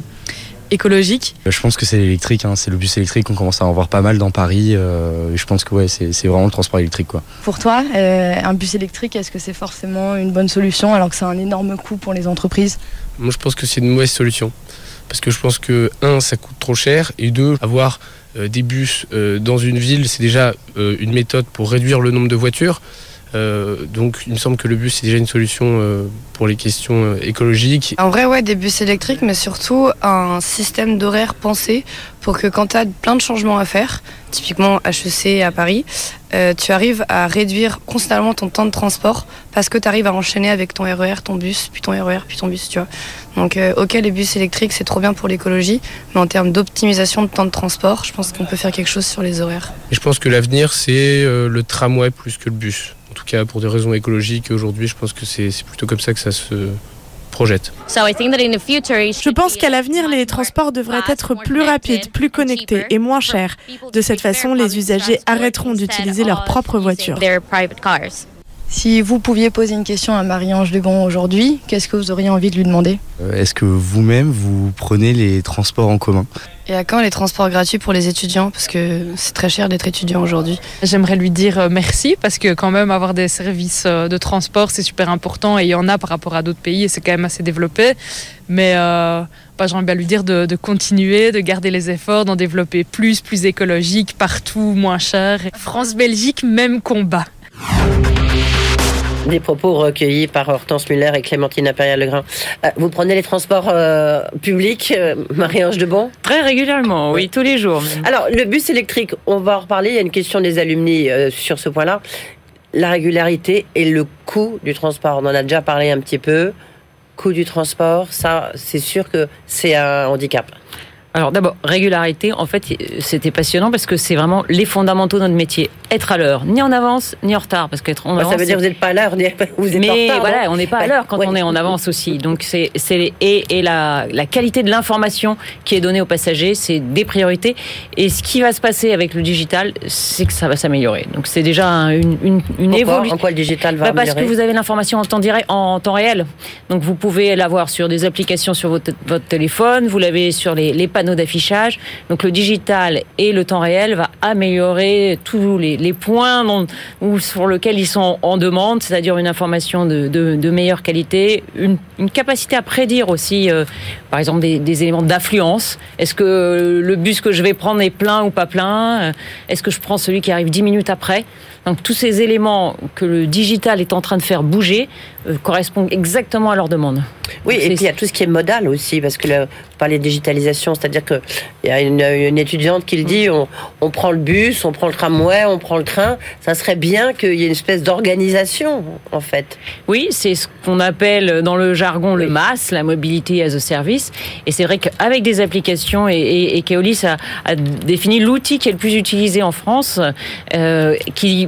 écologique Je pense que c'est l'électrique, hein. c'est le bus électrique, on commence à en voir pas mal dans Paris. Euh, je pense que ouais, c'est vraiment le transport électrique. Quoi. Pour toi, euh, un bus électrique, est-ce que c'est forcément une bonne solution alors que c'est un énorme coût pour les entreprises? Moi je pense que c'est une mauvaise solution. Parce que je pense que, un, ça coûte trop cher, et deux, avoir euh, des bus dans une ville, c'est déjà une méthode pour réduire le nombre de voitures. Euh, donc il me semble que le bus c'est déjà une solution euh, pour les questions euh, écologiques. En vrai ouais des bus électriques mais surtout un système d'horaire pensé pour que quand tu as plein de changements à faire, typiquement HEC à Paris, tu arrives à réduire constamment ton temps de transport parce que tu arrives à enchaîner avec ton RER, e ton bus, puis ton RER, puis ton bus, tu vois. Donc ok les bus électriques c'est trop bien pour l'écologie, mais en termes d'optimisation de temps de transport, je pense qu'on peut faire quelque chose sur les horaires. Et je pense que l'avenir c'est le tramway plus que le bus tout cas pour des raisons écologiques. Aujourd'hui, je pense que c'est plutôt comme ça que ça se projette. Je pense qu'à l'avenir, les transports devraient être plus rapides, plus connectés et moins chers. De cette façon, les usagers arrêteront d'utiliser leur propre voiture. Si vous pouviez poser une question à Marie-Ange Lebon aujourd'hui, qu'est-ce que vous auriez envie de lui demander? Euh, Est-ce que vous-même, vous prenez les transports en commun? Et à quand les transports gratuits pour les étudiants? Parce que c'est très cher d'être étudiant aujourd'hui. J'aimerais lui dire euh, merci parce que quand même avoir des services euh, de transport, c'est super important et il y en a par rapport à d'autres pays et c'est quand même assez développé. Mais euh, bah, j'aimerais bien lui dire de, de, continuer, de garder les efforts, d'en développer plus, plus écologique, partout, moins cher. France-Belgique, même combat. Des propos recueillis par Hortense Muller et Clémentine Impérial-Legrain. Euh, vous prenez les transports euh, publics, euh, Marie-Ange Debon? Très régulièrement, oui, tous les jours. Alors, le bus électrique, on va en reparler. Il y a une question des alumni sur ce point-là. La régularité et le coût du transport. On en a déjà parlé un petit peu. Coût du transport, ça, c'est sûr que c'est un handicap. Alors d'abord, régularité, en fait, c'était passionnant parce que c'est vraiment les fondamentaux de notre métier. Être à l'heure, ni en avance, ni en retard. Parce qu'être en avance. Ça veut dire que vous n'êtes pas à l'heure, vous êtes Mais en retard. Mais voilà, on n'est pas à l'heure quand on est en avance aussi. Donc c'est et, et la, la qualité de l'information qui est donnée aux passagers, c'est des priorités. Et ce qui va se passer avec le digital, c'est que ça va s'améliorer. Donc c'est déjà une, une, une évolution. En quoi le digital va bah améliorer Parce que vous avez l'information en temps direct, en temps réel. Donc vous pouvez l'avoir sur des applications sur votre, votre téléphone, vous l'avez sur les, les panneaux d'affichage. Donc le digital et le temps réel va améliorer tous les, points où, sur lesquels ils sont en demande, c'est-à-dire une information de, meilleure qualité, une, capacité à prédire aussi, euh, par exemple, des, des éléments d'affluence. Est-ce que le bus que je vais prendre est plein ou pas plein? Est-ce que je prends celui qui arrive dix minutes après? Donc tous ces éléments que le digital est en train de faire bouger correspond exactement à leurs demandes. Oui, et puis il y a tout ce qui est modal aussi, parce que là, vous parlez de digitalisation, c'est-à-dire qu'il y a une, étudiante qui le dit, on, on, prend le bus, on prend le tramway, on prend le train, ça serait bien qu'il y ait une espèce d'organisation, en fait. Oui, c'est ce qu'on appelle dans le jargon le MAS, la mobilité as a service, et c'est vrai qu'avec des applications, et, et, et Keolis a, a défini l'outil qui est le plus utilisé en France, euh, qui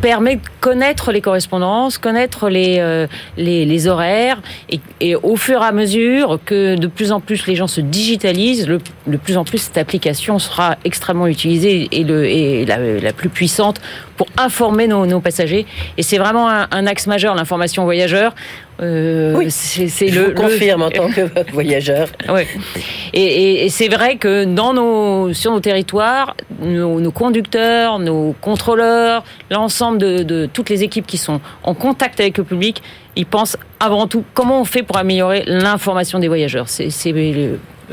permet de connaître les correspondances, connaître les, euh, les, les, horaires, et, et au fur et à mesure que de plus en plus les gens se digitalisent, le, de plus en plus cette application sera extrêmement utilisée et, le, et la, la plus puissante pour informer nos, nos passagers. Et c'est vraiment un, un axe majeur, l'information voyageur. Euh, oui, c'est le. Vous confirme en tant que voyageur. Oui. Et, et, et c'est vrai que dans nos, sur nos territoires, nos, nos conducteurs, nos contrôleurs, l'ensemble de, toutes les équipes qui sont en contact avec le public, ils pensent avant tout comment on fait pour améliorer l'information des voyageurs. C'est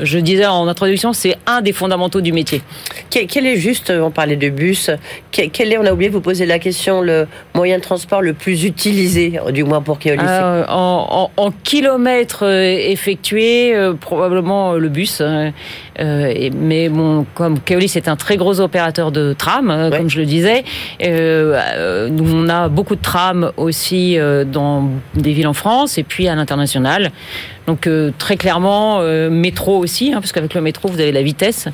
je disais en introduction, c'est un des fondamentaux du métier. Quel est juste, on parlait de bus, quel est, on a oublié de vous poser la question, le moyen de transport le plus utilisé, du moins pour Keolis? Euh, en, en, en, kilomètres euh, effectués, euh, probablement le bus. Hein. Euh, mais bon, comme Keolis est un très gros opérateur de tram, ouais. comme je le disais, euh, on a beaucoup de trams aussi dans des villes en France et puis à l'international. Donc euh, très clairement, euh, métro aussi, hein, parce qu'avec le métro, vous avez la vitesse,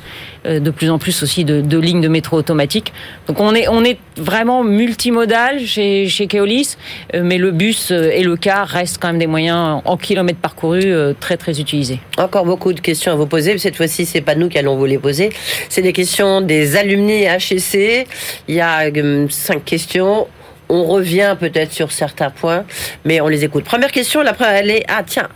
euh, de plus en plus aussi de, lignes de métro automatiques. Donc on est, on est vraiment multimodal chez, chez Keolis, mais le bus et le car restent quand même des moyens en kilomètres parcourus très très utilisés. Encore beaucoup de questions à vous poser. Cette fois-ci, c'est pas nous qui allons vous les poser. C'est des questions des alumni HEC. Il y a cinq questions. On revient peut-être sur certains points, mais on les écoute. Première question, la première, elle est ah tiens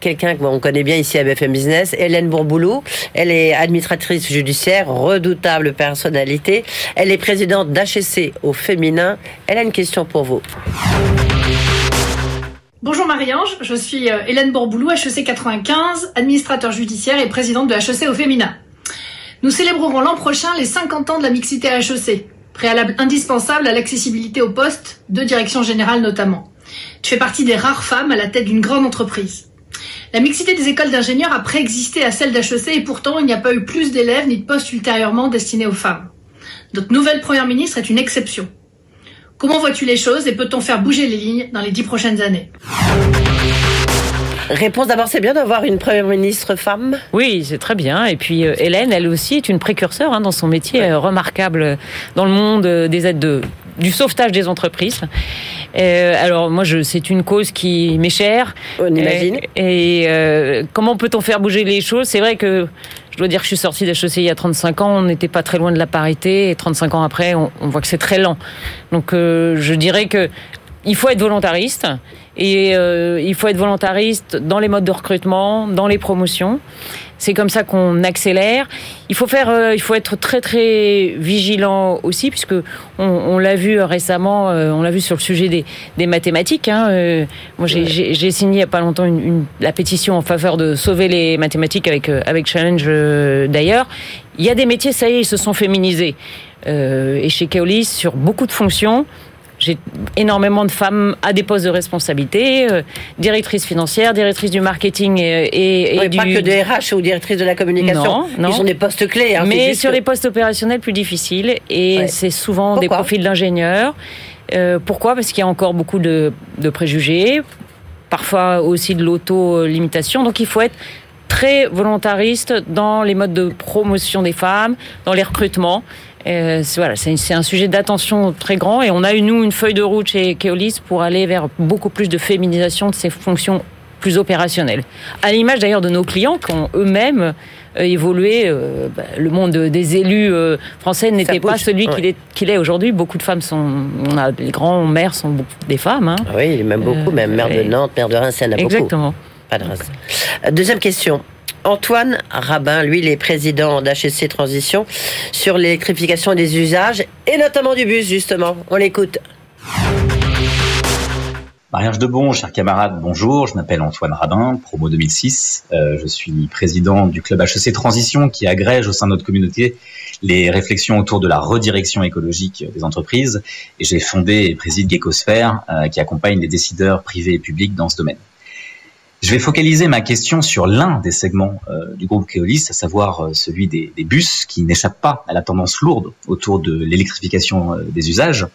quelqu'un qu'on connaît bien ici à BFM Business, Hélène Bourboulou. Elle est administratrice judiciaire, redoutable personnalité. Elle est présidente d'HEC au féminin. Elle a une question pour vous. Bonjour Marie-Ange, je suis Hélène Bourboulou, HEC 95, administrateur judiciaire et présidente de HEC au féminin. Nous célébrerons l'an prochain les 50 ans de la mixité à HEC, préalable indispensable à l'accessibilité au poste, de direction générale notamment. Tu fais partie des rares femmes à la tête d'une grande entreprise. La mixité des écoles d'ingénieurs a préexisté à celle d'HEC et pourtant il n'y a pas eu plus d'élèves ni de postes ultérieurement destinés aux femmes. Notre nouvelle première ministre est une exception. Comment vois-tu les choses et peut-on faire bouger les lignes dans les dix prochaines années? Réponse d'abord, c'est bien d'avoir une première ministre femme. Oui, c'est très bien. Et puis euh, Hélène, elle aussi est une précurseur hein, dans son métier ouais. euh, remarquable dans le monde euh, des aides de du sauvetage des entreprises. Euh, alors moi, c'est une cause qui m'est chère. On imagine. Et, et euh, comment peut-on faire bouger les choses? C'est vrai que je dois dire que je suis sortie d'HEC il y a 35 ans, on n'était pas très loin de la parité, et 35 ans après, on, on voit que c'est très lent. Donc euh, je dirais que il faut être volontariste et euh, il faut être volontariste dans les modes de recrutement, dans les promotions. C'est comme ça qu'on accélère. Il faut faire, euh, il faut être très très vigilant aussi, puisque on, on l'a vu récemment, euh, on l'a vu sur le sujet des, des mathématiques. Hein, euh, moi, j'ai ouais. signé il y a pas longtemps une, une, la pétition en faveur de sauver les mathématiques avec avec Challenge d'ailleurs. Il y a des métiers, ça y est, ils se sont féminisés. et chez Keolis, sur beaucoup de fonctions, j'ai énormément de femmes à des postes de responsabilité, euh, directrice financière, directrice du marketing et, et, et du... pas que des RH ou directrice de la communication. Non, non. Ils sont des postes clés. Hein, Mais sur que... les postes opérationnels plus difficiles et ouais. c'est souvent Pourquoi des profils d'ingénieurs. Euh, pourquoi? Parce qu'il y a encore beaucoup de, de préjugés, parfois aussi de l'auto-limitation. Donc il faut être très volontariste dans les modes de promotion des femmes, dans les recrutements. Euh, voilà, c'est un sujet d'attention très grand et on a eu, nous, une feuille de route chez Keolis pour aller vers beaucoup plus de féminisation de ces fonctions plus opérationnelles. À l'image d'ailleurs de nos clients qui ont eux-mêmes euh, évolué. Euh, bah, le monde des élus euh, français n'était pas celui ouais. qu'il est, aujourd'hui. Beaucoup de femmes sont. On a, les grands-mères sont beaucoup, des femmes. Hein. Oui, même beaucoup, même maire de Nantes, maire de Reims, il y en a beaucoup. Exactement. Pas de Reims. Deuxième question. Antoine Rabin, lui, il est président d'HSC Transition sur l'électrification des usages et notamment du bus, justement. On l'écoute. Mariage de Bon, chers camarades, bonjour. Je m'appelle Antoine Rabin, promo 2006. Euh, je suis président du club HEC Transition qui agrège au sein de notre communauté les réflexions autour de la redirection écologique des entreprises. Et j'ai fondé et préside Gekosphère euh, qui accompagne les décideurs privés et publics dans ce domaine. Je vais focaliser ma question sur l'un des segments euh, du groupe Keolis, à savoir celui des, des bus qui n'échappent pas à la tendance lourde autour de l'électrification des usages.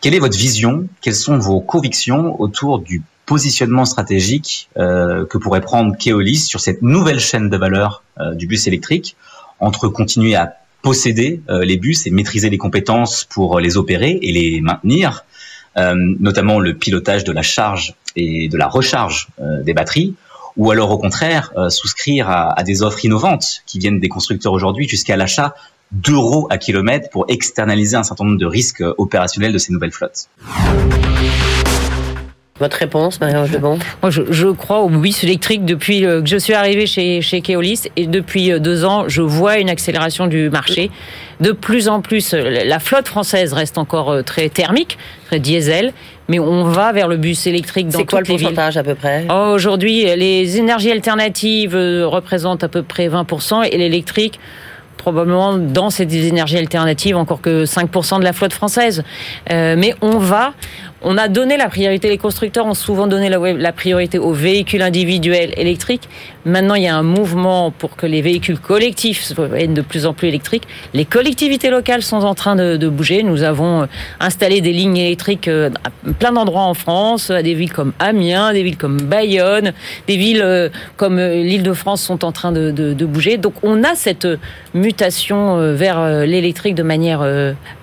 Quelle est votre vision? Quelles sont vos convictions autour du positionnement stratégique euh, que pourrait prendre Keolis sur cette nouvelle chaîne de valeur euh, du bus électrique entre continuer à posséder euh, les bus et maîtriser les compétences pour les opérer et les maintenir, notamment le pilotage de la charge et de la recharge des batteries, ou alors au contraire souscrire à, à, des offres innovantes qui viennent des constructeurs aujourd'hui jusqu'à l'achat d'euros à kilomètre pour externaliser un certain nombre de risques opérationnels de ces nouvelles flottes. Votre réponse, Marie-Ange Debon Moi, je, je, crois au bus électrique depuis euh, que je suis arrivée chez, chez Keolis et depuis euh, deux ans, je vois une accélération du marché. De plus en plus, euh, la flotte française reste encore très thermique, très diesel, mais on va vers le bus électrique dans toutes les villes. C'est quoi le pourcentage à peu près? Oh, Aujourd'hui, les énergies alternatives représentent à peu près 20% et l'électrique probablement dans ces énergies alternatives encore que 5% de la flotte française. Euh, mais on va, on a donné la priorité, les constructeurs ont souvent donné la, priorité aux véhicules individuels électriques. Maintenant, il y a un mouvement pour que les véhicules collectifs soient de plus en plus électriques. Les collectivités locales sont en train de, bouger. Nous avons euh, installé des lignes électriques euh, à plein d'endroits en France, à des villes comme Amiens, des villes comme Bayonne, des villes euh, comme l'Île-de-France sont en train de, bouger. Donc, on a cette mutation vers l'électrique de manière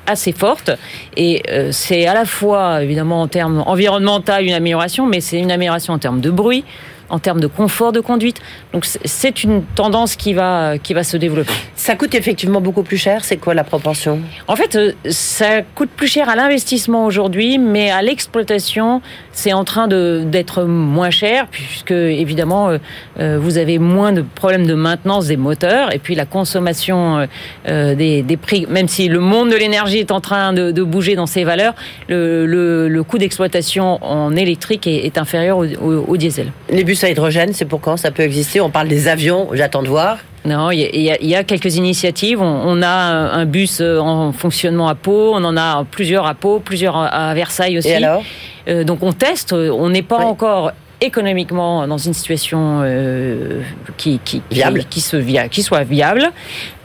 assez forte. Et euh, c'est à la fois, évidemment, en termes environnementaux, une amélioration, mais c'est une amélioration en termes de bruit, en termes de confort de conduite. Donc c'est une tendance qui va, qui va se développer. Ça coûte effectivement beaucoup plus cher. C'est quoi la proportion En fait, euh, ça coûte plus cher à l'investissement aujourd'hui, mais à l'exploitation, c'est en train d'être moins cher, puisque évidemment, euh, euh, vous avez moins de problèmes de maintenance des moteurs, et puis la consommation des, des, prix, même si le monde de l'énergie est en train de, de, bouger dans ses valeurs, le, le, le coût d'exploitation en électrique est, est inférieur au, au, au diesel. Les bus à hydrogène, c'est pour quand ça peut exister? On parle des avions, j'attends de voir. Non, il y, a quelques initiatives. On, a un bus euh, en fonctionnement à Pau, on en a plusieurs à Pau, plusieurs à Versailles aussi. Et alors? Euh, Donc on teste, on n'est pas encore économiquement dans une situation euh, qui, qui, viable. qui, se via, qui soit viable.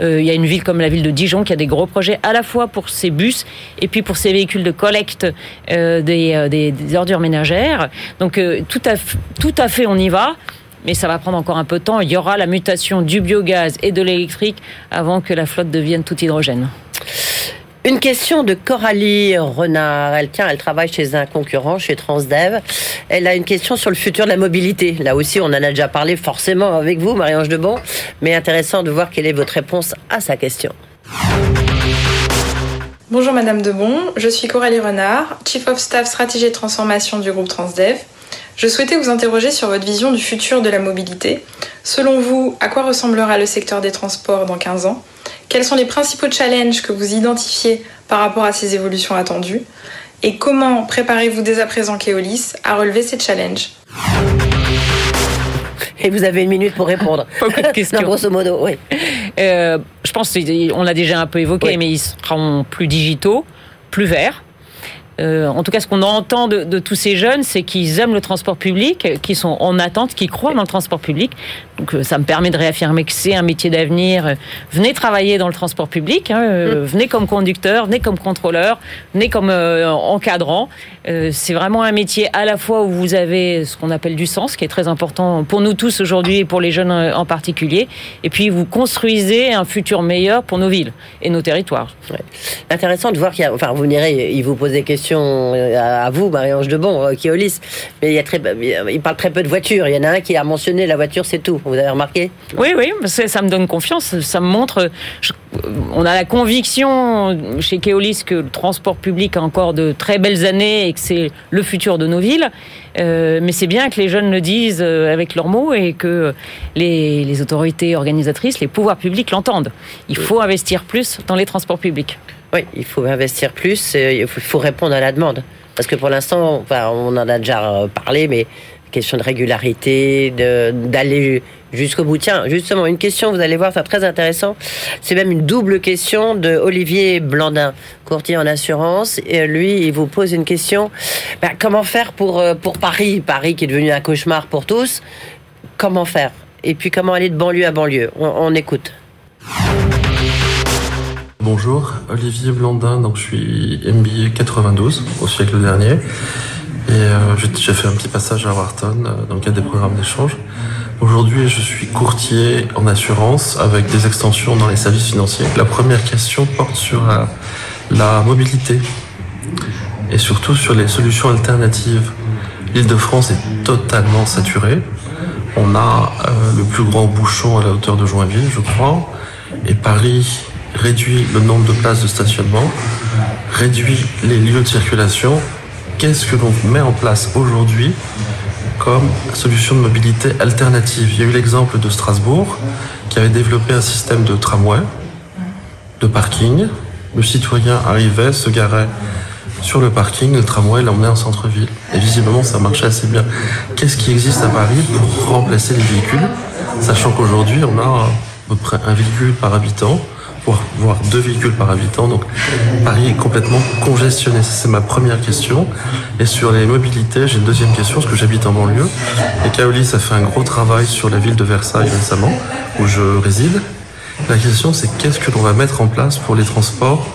il y a une ville comme la ville de Dijon qui a des gros projets à la fois pour ses bus et puis pour ses véhicules de collecte des, des, des, ordures ménagères. Donc tout, à, tout à fait on y va mais ça va prendre encore un peu de temps. Il y aura la mutation du biogaz et de l'électrique avant que la flotte devienne tout hydrogène. Une question de Coralie Renard. Elle travaille chez un concurrent, chez Transdev. Elle a une question sur le futur de la mobilité. Là aussi, on en a déjà parlé forcément avec vous, Marie-Ange Debon, mais intéressant de voir quelle est votre réponse à sa question. Bonjour Madame Debon, je suis Coralie Renard, Chief of Staff Stratégie et Transformation du groupe Transdev. Je souhaitais vous interroger sur votre vision du futur de la mobilité. Selon vous, à quoi ressemblera le secteur des transports dans 15 ans? Quels sont les principaux challenges que vous identifiez par rapport à ces évolutions attendues Et comment préparez-vous dès à présent Keolis à relever ces challenges et vous avez une minute pour répondre. Beaucoup de questions. grosso modo, oui. Euh, je pense qu'on l'a déjà un peu évoqué, mais ils seront plus digitaux, plus verts euh, en tout cas, ce qu'on entend de, de, tous ces jeunes, c'est qu'ils aiment le transport public, qu'ils sont en attente, qu'ils croient dans le transport public. Donc, euh, ça me permet de réaffirmer que c'est un métier d'avenir. Venez travailler dans le transport public, hein, euh, mm. venez comme conducteur, venez comme contrôleur, venez comme encadrant. C'est vraiment un métier à la fois où vous avez ce qu'on appelle du sens, qui est très important pour nous tous aujourd'hui et pour les jeunes en particulier. Et puis, vous construisez un futur meilleur pour nos villes et nos territoires. Ouais. Intéressant de voir qu'il y a, enfin, vous venez, il vous pose des questions euh, à vous, Marie-Ange Debon, euh, qui Olis. Mais il, y a très, il parle très peu de voitures. Il y en a un qui a mentionné la voiture, c'est tout. Vous avez remarqué? Oui, oui, ça me donne confiance. Ça me montre. on a la conviction chez Keolis que le transport public a encore de très belles années et c'est le futur de nos villes. Euh, mais c'est bien que les jeunes le disent avec leurs mots et que les, autorités organisatrices, les pouvoirs publics l'entendent. Il faut investir plus dans les transports publics. Oui, il faut investir plus, il faut répondre à la demande. Parce que pour l'instant, on en a déjà parlé, mais question de régularité, d'aller jusqu'au bout. Tiens, justement, une question, vous allez voir, c'est très intéressant. C'est même une double question de Olivier Blandin, courtier en assurance. Et lui, il vous pose une question. Ben, comment faire pour, euh, pour Paris? Paris qui est devenu un cauchemar pour tous. Comment faire? Et puis comment aller de banlieue à banlieue? On, écoute. Bonjour, Olivier Blandin, donc je suis MBA 92 au siècle dernier. Et euh, j'ai fait un petit passage à Wharton euh, dans le cadre des programmes d'échange. Aujourd'hui, je suis courtier en assurance avec des extensions dans les services financiers. La première question porte sur la, mobilité et surtout sur les solutions alternatives. L'île de France est totalement saturée. On a euh, le plus grand bouchon à la hauteur de Joinville, je crois. Et Paris réduit le nombre de places de stationnement, réduit les lieux de circulation qu'est-ce que l'on met en place aujourd'hui comme solution de mobilité alternative Il y a eu l'exemple de Strasbourg qui avait développé un système de tramway, de parking. Le citoyen arrivait, se garait sur le parking, le tramway l'emmenait en centre-ville. Et visiblement, ça marchait assez bien. Qu'est-ce qui existe à Paris pour remplacer les véhicules Sachant qu'aujourd'hui, on a à peu près un véhicule par habitant voire deux véhicules par habitant. Donc Paris est complètement congestionné. C'est ma première question. Et sur les mobilités, j'ai une deuxième question, parce que j'habite en banlieue. Et Kaolis a fait un gros travail sur la ville de Versailles récemment, où je réside. La question, c'est qu'est-ce que l'on va mettre en place pour les transports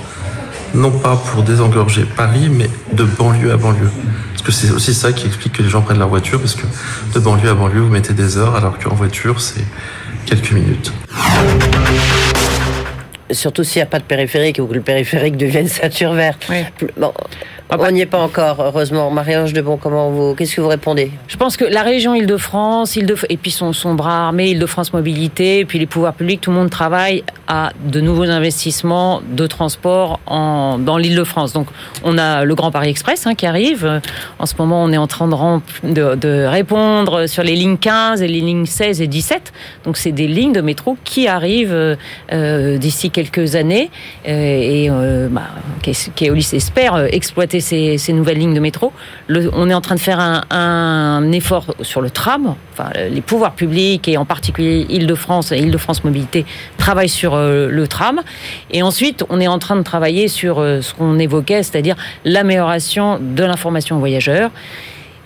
non pas pour désengorger Paris, mais de banlieue à banlieue? Parce que c'est aussi ça qui explique que les gens prennent leur voiture, parce que de banlieue à banlieue, vous mettez des heures, alors qu'en voiture, c'est quelques minutes surtout s'il n'y a pas de périphérique ou que le périphérique devienne ceinture verte. Bon, ah bah. on n'y est pas encore, heureusement. Marie-Ange Debon, comment vous, qu'est-ce que vous répondez? Je pense que la région Île-de-France, Île et puis son, son bras armé, Île-de-France Mobilité, et puis les pouvoirs publics, tout le monde travaille à de nouveaux investissements de transport en, dans l'Île-de-France. Donc, on a le Grand Paris Express hein, qui arrive. En ce moment, on est en train de, de, répondre sur les lignes 15 et les lignes 16 et 17. Donc, c'est des lignes de métro qui arrivent euh, d'ici quelques années. Euh, et euh, bah, Keolis espère exploiter ces, nouvelles lignes de métro. on est en train de faire un, effort sur le tram. Enfin, les pouvoirs publics et en particulier Île-de-France et Île-de-France Mobilité travaillent sur euh, le tram. Et ensuite, on est en train de travailler sur euh, ce qu'on évoquait, c'est-à-dire l'amélioration de l'information aux voyageurs.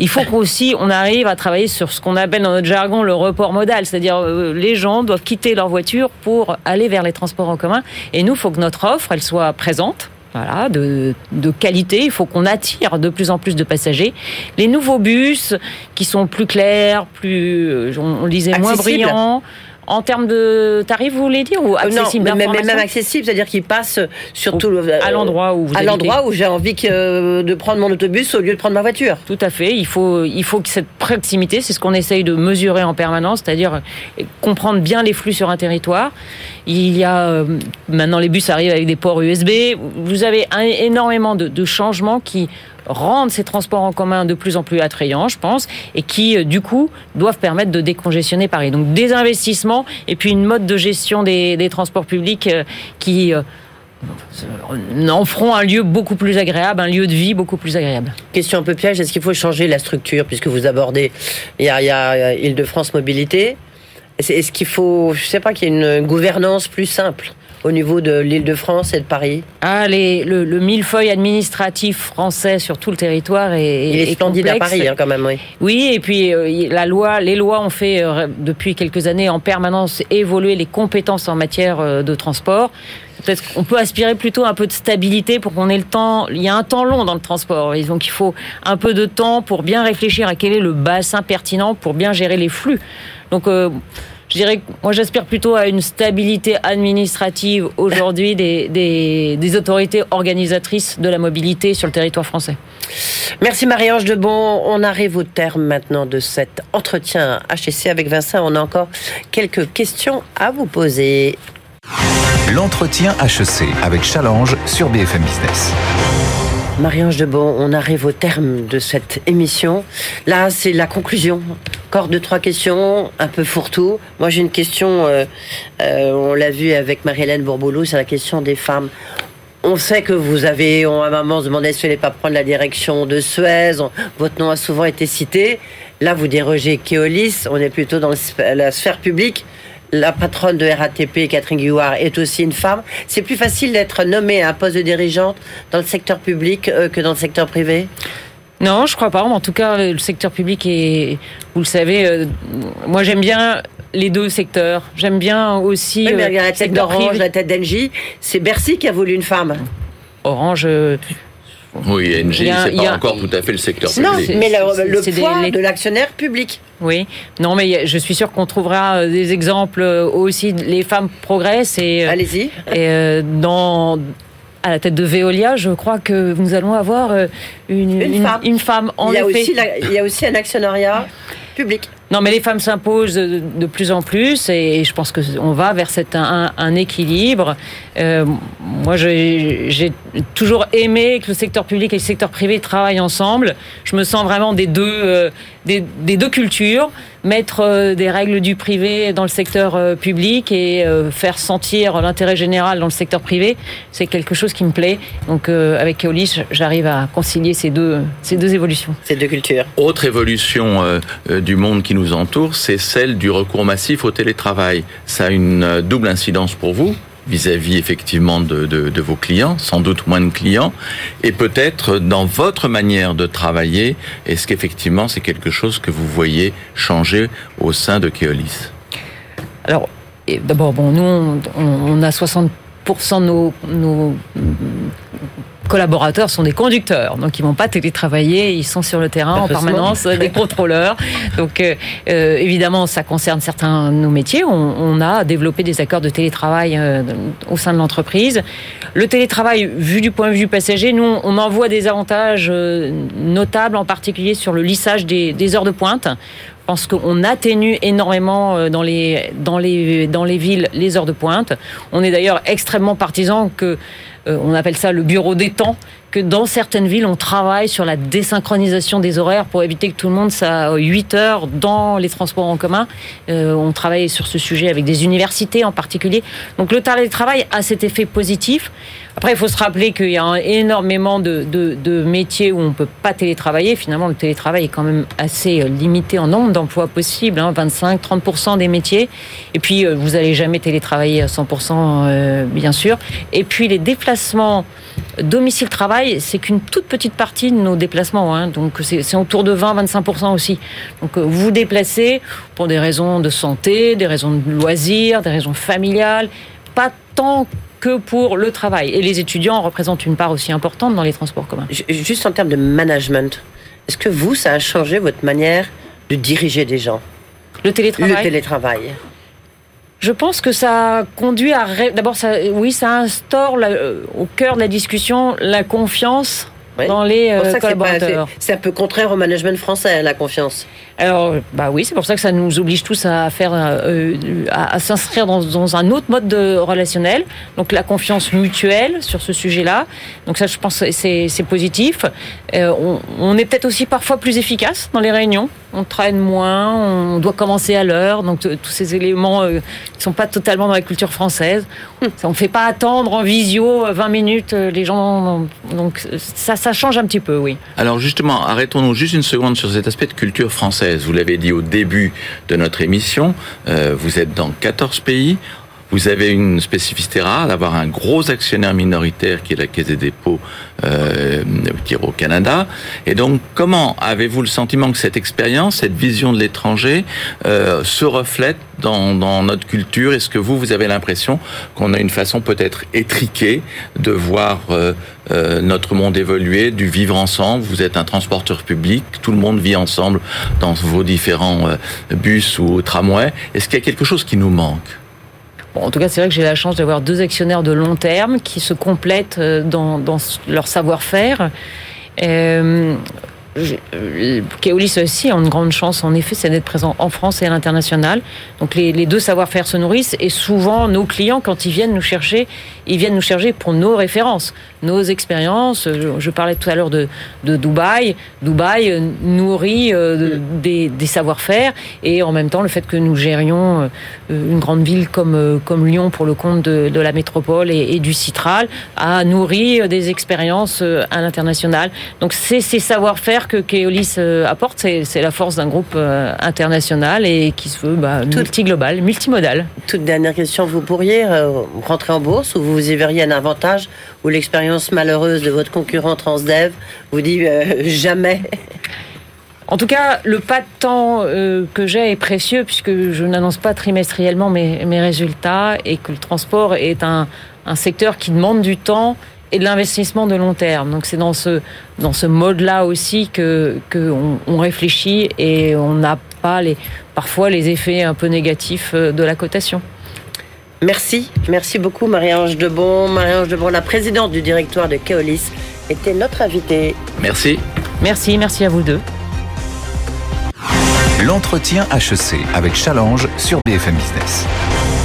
Il faut qu'aussi on arrive à travailler sur ce qu'on appelle dans notre jargon le report modal, c'est-à-dire euh, les gens doivent quitter leur voiture pour aller vers les transports en commun. Et nous, il faut que notre offre, elle soit présente voilà, de, de qualité. Il faut qu'on attire de plus en plus de passagers. Les nouveaux bus qui sont plus clairs, plus, euh, on, lisait moins brillants. En termes de tarifs, vous voulez dire ou euh, accessible non, même, même accessible, c'est-à-dire qu'il passe surtout à l'endroit où vous à l'endroit où j'ai envie que, de prendre mon autobus au lieu de prendre ma voiture. Tout à fait. Il faut il faut que cette proximité, c'est ce qu'on essaye de mesurer en permanence, c'est-à-dire comprendre bien les flux sur un territoire. Il y a euh, maintenant les bus arrivent avec des ports USB. Vous avez un, énormément de, de changements qui rendent ces transports en commun de plus en plus attrayants, je pense, et qui, euh, du coup, doivent permettre de décongestionner Paris. Donc des investissements et puis une mode de gestion des, transports publics euh, qui euh, en feront un lieu beaucoup plus agréable, un lieu de vie beaucoup plus agréable. Question un peu piège, est-ce qu'il faut changer la structure puisque vous abordez, il y a, Île-de-France Mobilité, est-ce qu'il faut, je sais pas, qu'il y ait une gouvernance plus simple? Au niveau de l'Île-de-France et de Paris ah, le, millefeuille administratif français sur tout le territoire est, Il est, splendide à Paris, hein, quand même, oui. Oui, et puis euh, la loi, les lois ont fait euh, depuis quelques années en permanence évoluer les compétences en matière euh, de transport. Peut-être qu'on peut aspirer plutôt un peu de stabilité pour qu'on ait le temps. Il y a un temps long dans le transport, donc il faut un peu de temps pour bien réfléchir à quel est le bassin pertinent pour bien gérer les flux. Donc je dirais moi j'aspire plutôt à une stabilité administrative aujourd'hui des, des, autorités organisatrices de la mobilité sur le territoire français. Merci Marie-Ange Debon. On arrive au terme maintenant de cet entretien HSC avec Vincent. On a encore quelques questions à vous poser. L'entretien HEC avec Challenge sur BFM Business. Marie-Ange Debon, on arrive au terme de cette émission. Là, c'est la conclusion. Encore deux, trois questions, un peu fourre-tout. Moi, j'ai une question, euh, euh, on l'a vu avec Marie-Hélène Bourboulou, c'est la question des femmes. on sait que vous avez, on, à un moment, se demandé si vous n'allez pas prendre la direction de Suez. votre nom a souvent été cité. Là, vous dérogez Keolis. On est plutôt dans la sphère publique. La patronne de RATP, Catherine Guiouard, est aussi une femme. C'est plus facile d'être nommée à un poste de dirigeante dans le secteur public euh, que dans le secteur privé? Non, je crois pas. En tout cas, le secteur public est, vous le savez, euh, moi j'aime bien les deux secteurs. J'aime bien aussi. Oui, mais euh, la tête d'Orange, la tête d'Engie, c'est Bercy qui a voulu une femme. Orange. Euh, oui, Engie, c'est pas encore tout à fait le secteur public. Non, mais le, poids de l'actionnaire public. Oui, non, mais je suis sûre qu'on trouvera des exemples aussi. Les femmes progressent et. Allez-y. Et dans à la tête de Veolia, je crois que nous allons avoir une, une, femme. en il y a Aussi il y a aussi un actionnariat public. Non, mais les femmes s'imposent de, plus en plus et je pense qu'on va vers cet, un, équilibre. Euh, moi, j'ai toujours aimé que le secteur public et le secteur privé travaillent ensemble. Je me sens vraiment des deux, euh, des, deux cultures. Mettre euh, des règles du privé dans le secteur public et faire sentir l'intérêt général dans le secteur privé, c'est quelque chose qui me plaît. Donc, avec Keolis, j'arrive à concilier ces deux, ces deux évolutions. Ces deux cultures. Autre évolution du monde qui nous entoure, c'est celle du recours massif au télétravail. Ça a une euh, double incidence pour vous? Vis-à-vis effectivement de, vos clients, sans doute moins de clients, et peut-être dans votre manière de travailler, est-ce qu'effectivement c'est quelque chose que vous voyez changer au sein de Keolis? Alors, d'abord, bon, nous, on, a 60% de nos, nos collaborateurs sont des conducteurs, donc ils vont pas télétravailler, ils sont sur le terrain en permanence, des contrôleurs. Donc euh, euh, évidemment, ça concerne certains de nos métiers. On, a développé des accords de télétravail euh, au sein de l'entreprise. Le télétravail, vu du point de vue du passager, nous on en voit des avantages notables, en particulier sur le lissage des, des heures de pointe. Je pense qu'on atténue énormément dans les, dans, les, dans les villes les heures de pointe. On est d'ailleurs extrêmement partisan que euh, on appelle ça le bureau des temps, que dans certaines villes, on travaille sur la désynchronisation des horaires pour éviter que tout le monde soit 8 heures dans les transports en commun. Euh, on travaille sur ce sujet avec des universités en particulier. Donc le télétravail a cet effet positif. Après, il faut se rappeler qu'il y a énormément de, métiers où on ne peut pas télétravailler. Finalement, le télétravail est quand même assez euh, limité en nombre d'emplois possibles, 25-30% hein, des métiers. Et puis, vous n'allez jamais télétravailler à 100%, bien sûr. Et puis, les déplacements domicile-travail, c'est qu'une toute petite partie de nos déplacements. Hein. donc c'est autour de 20-25% aussi. Donc euh, vous vous déplacez pour des raisons de santé, des raisons de loisirs, des raisons familiales, pas tant que pour le travail. Et les étudiants représentent une part aussi importante dans les transports communs. Juste en termes de management, est-ce que vous, ça a changé votre manière de diriger des gens? Le télétravail? Le télétravail. Je pense que ça conduit à... D'abord, ça, oui, ça instaure euh, au cœur de la discussion la confiance dans les euh, collaborateurs. C'est un peu contraire au management français, la confiance. Alors, bah oui, c'est pour ça que ça nous oblige tous à faire, euh, à, s'inscrire dans, un autre mode de relationnel. Donc la confiance mutuelle sur ce sujet-là. Donc ça, je pense, c'est positif. Euh, on, est peut-être aussi parfois plus efficace dans les réunions. On traîne moins, on doit commencer à l'heure. Donc tous ces éléments euh, ne sont pas totalement dans la culture française. On ne fait pas attendre en visio 20 minutes les gens. Donc ça change un petit peu, oui. Alors justement, arrêtons-nous juste une seconde sur cet aspect de culture française. Vous l'avez dit au début de notre émission, euh, vous êtes dans 14 pays. Vous avez une spécificité rare d'avoir un gros actionnaire minoritaire qui est la Caisse des dépôts euh, qui est au Canada. Et donc, comment avez-vous le sentiment que cette expérience, cette vision de l'étranger euh, se reflète dans, dans notre culture? Est-ce que vous, vous avez l'impression qu'on a une façon peut-être étriquée de voir euh, euh, notre monde évoluer, du vivre ensemble? Vous êtes un transporteur public, tout le monde vit ensemble dans vos différents euh, bus ou tramways. Est-ce qu'il y a quelque chose qui nous manque? En tout cas, c'est vrai que j'ai la chance d'avoir deux actionnaires de long terme qui se complètent euh, dans, leur savoir-faire. Euh, Keolis aussi a une grande chance, en effet, c'est d'être présent en France et à l'international. Donc les deux savoir-faire se nourrissent et souvent nos clients, quand ils viennent nous chercher, ils viennent nous chercher pour nos références, nos expériences. Je, parlais tout à l'heure de, de, Dubaï. Dubaï nourrit des, des savoir-faire et en même temps le fait que nous gérions une grande ville comme, comme Lyon pour le compte de, de la métropole et, et, du Citral a nourri des expériences à l'international. Donc c'est ces savoir-faire que Keolis apporte, c'est la force d'un groupe international et qui se veut bah, multi-global, multimodal. Toute dernière question, vous pourriez rentrer en bourse ou vous y verriez un avantage ou l'expérience malheureuse de votre concurrent Transdev vous dit jamais en tout cas, le pas de temps euh, que j'ai est précieux puisque je n'annonce pas trimestriellement mes, mes, résultats et que le transport est un, un secteur qui demande du temps et de l'investissement de long terme. Donc c'est dans ce, dans ce mode-là aussi que, que on, réfléchit et on n'a pas les, parfois les effets un peu négatifs euh, de la cotation. Merci, merci beaucoup Marie-Ange Debon. Marie-Ange Debon, la présidente du directoire de Keolis, était notre invitée. Merci. Merci, merci à vous deux. L'entretien HEC avec Challenge sur BFM Business.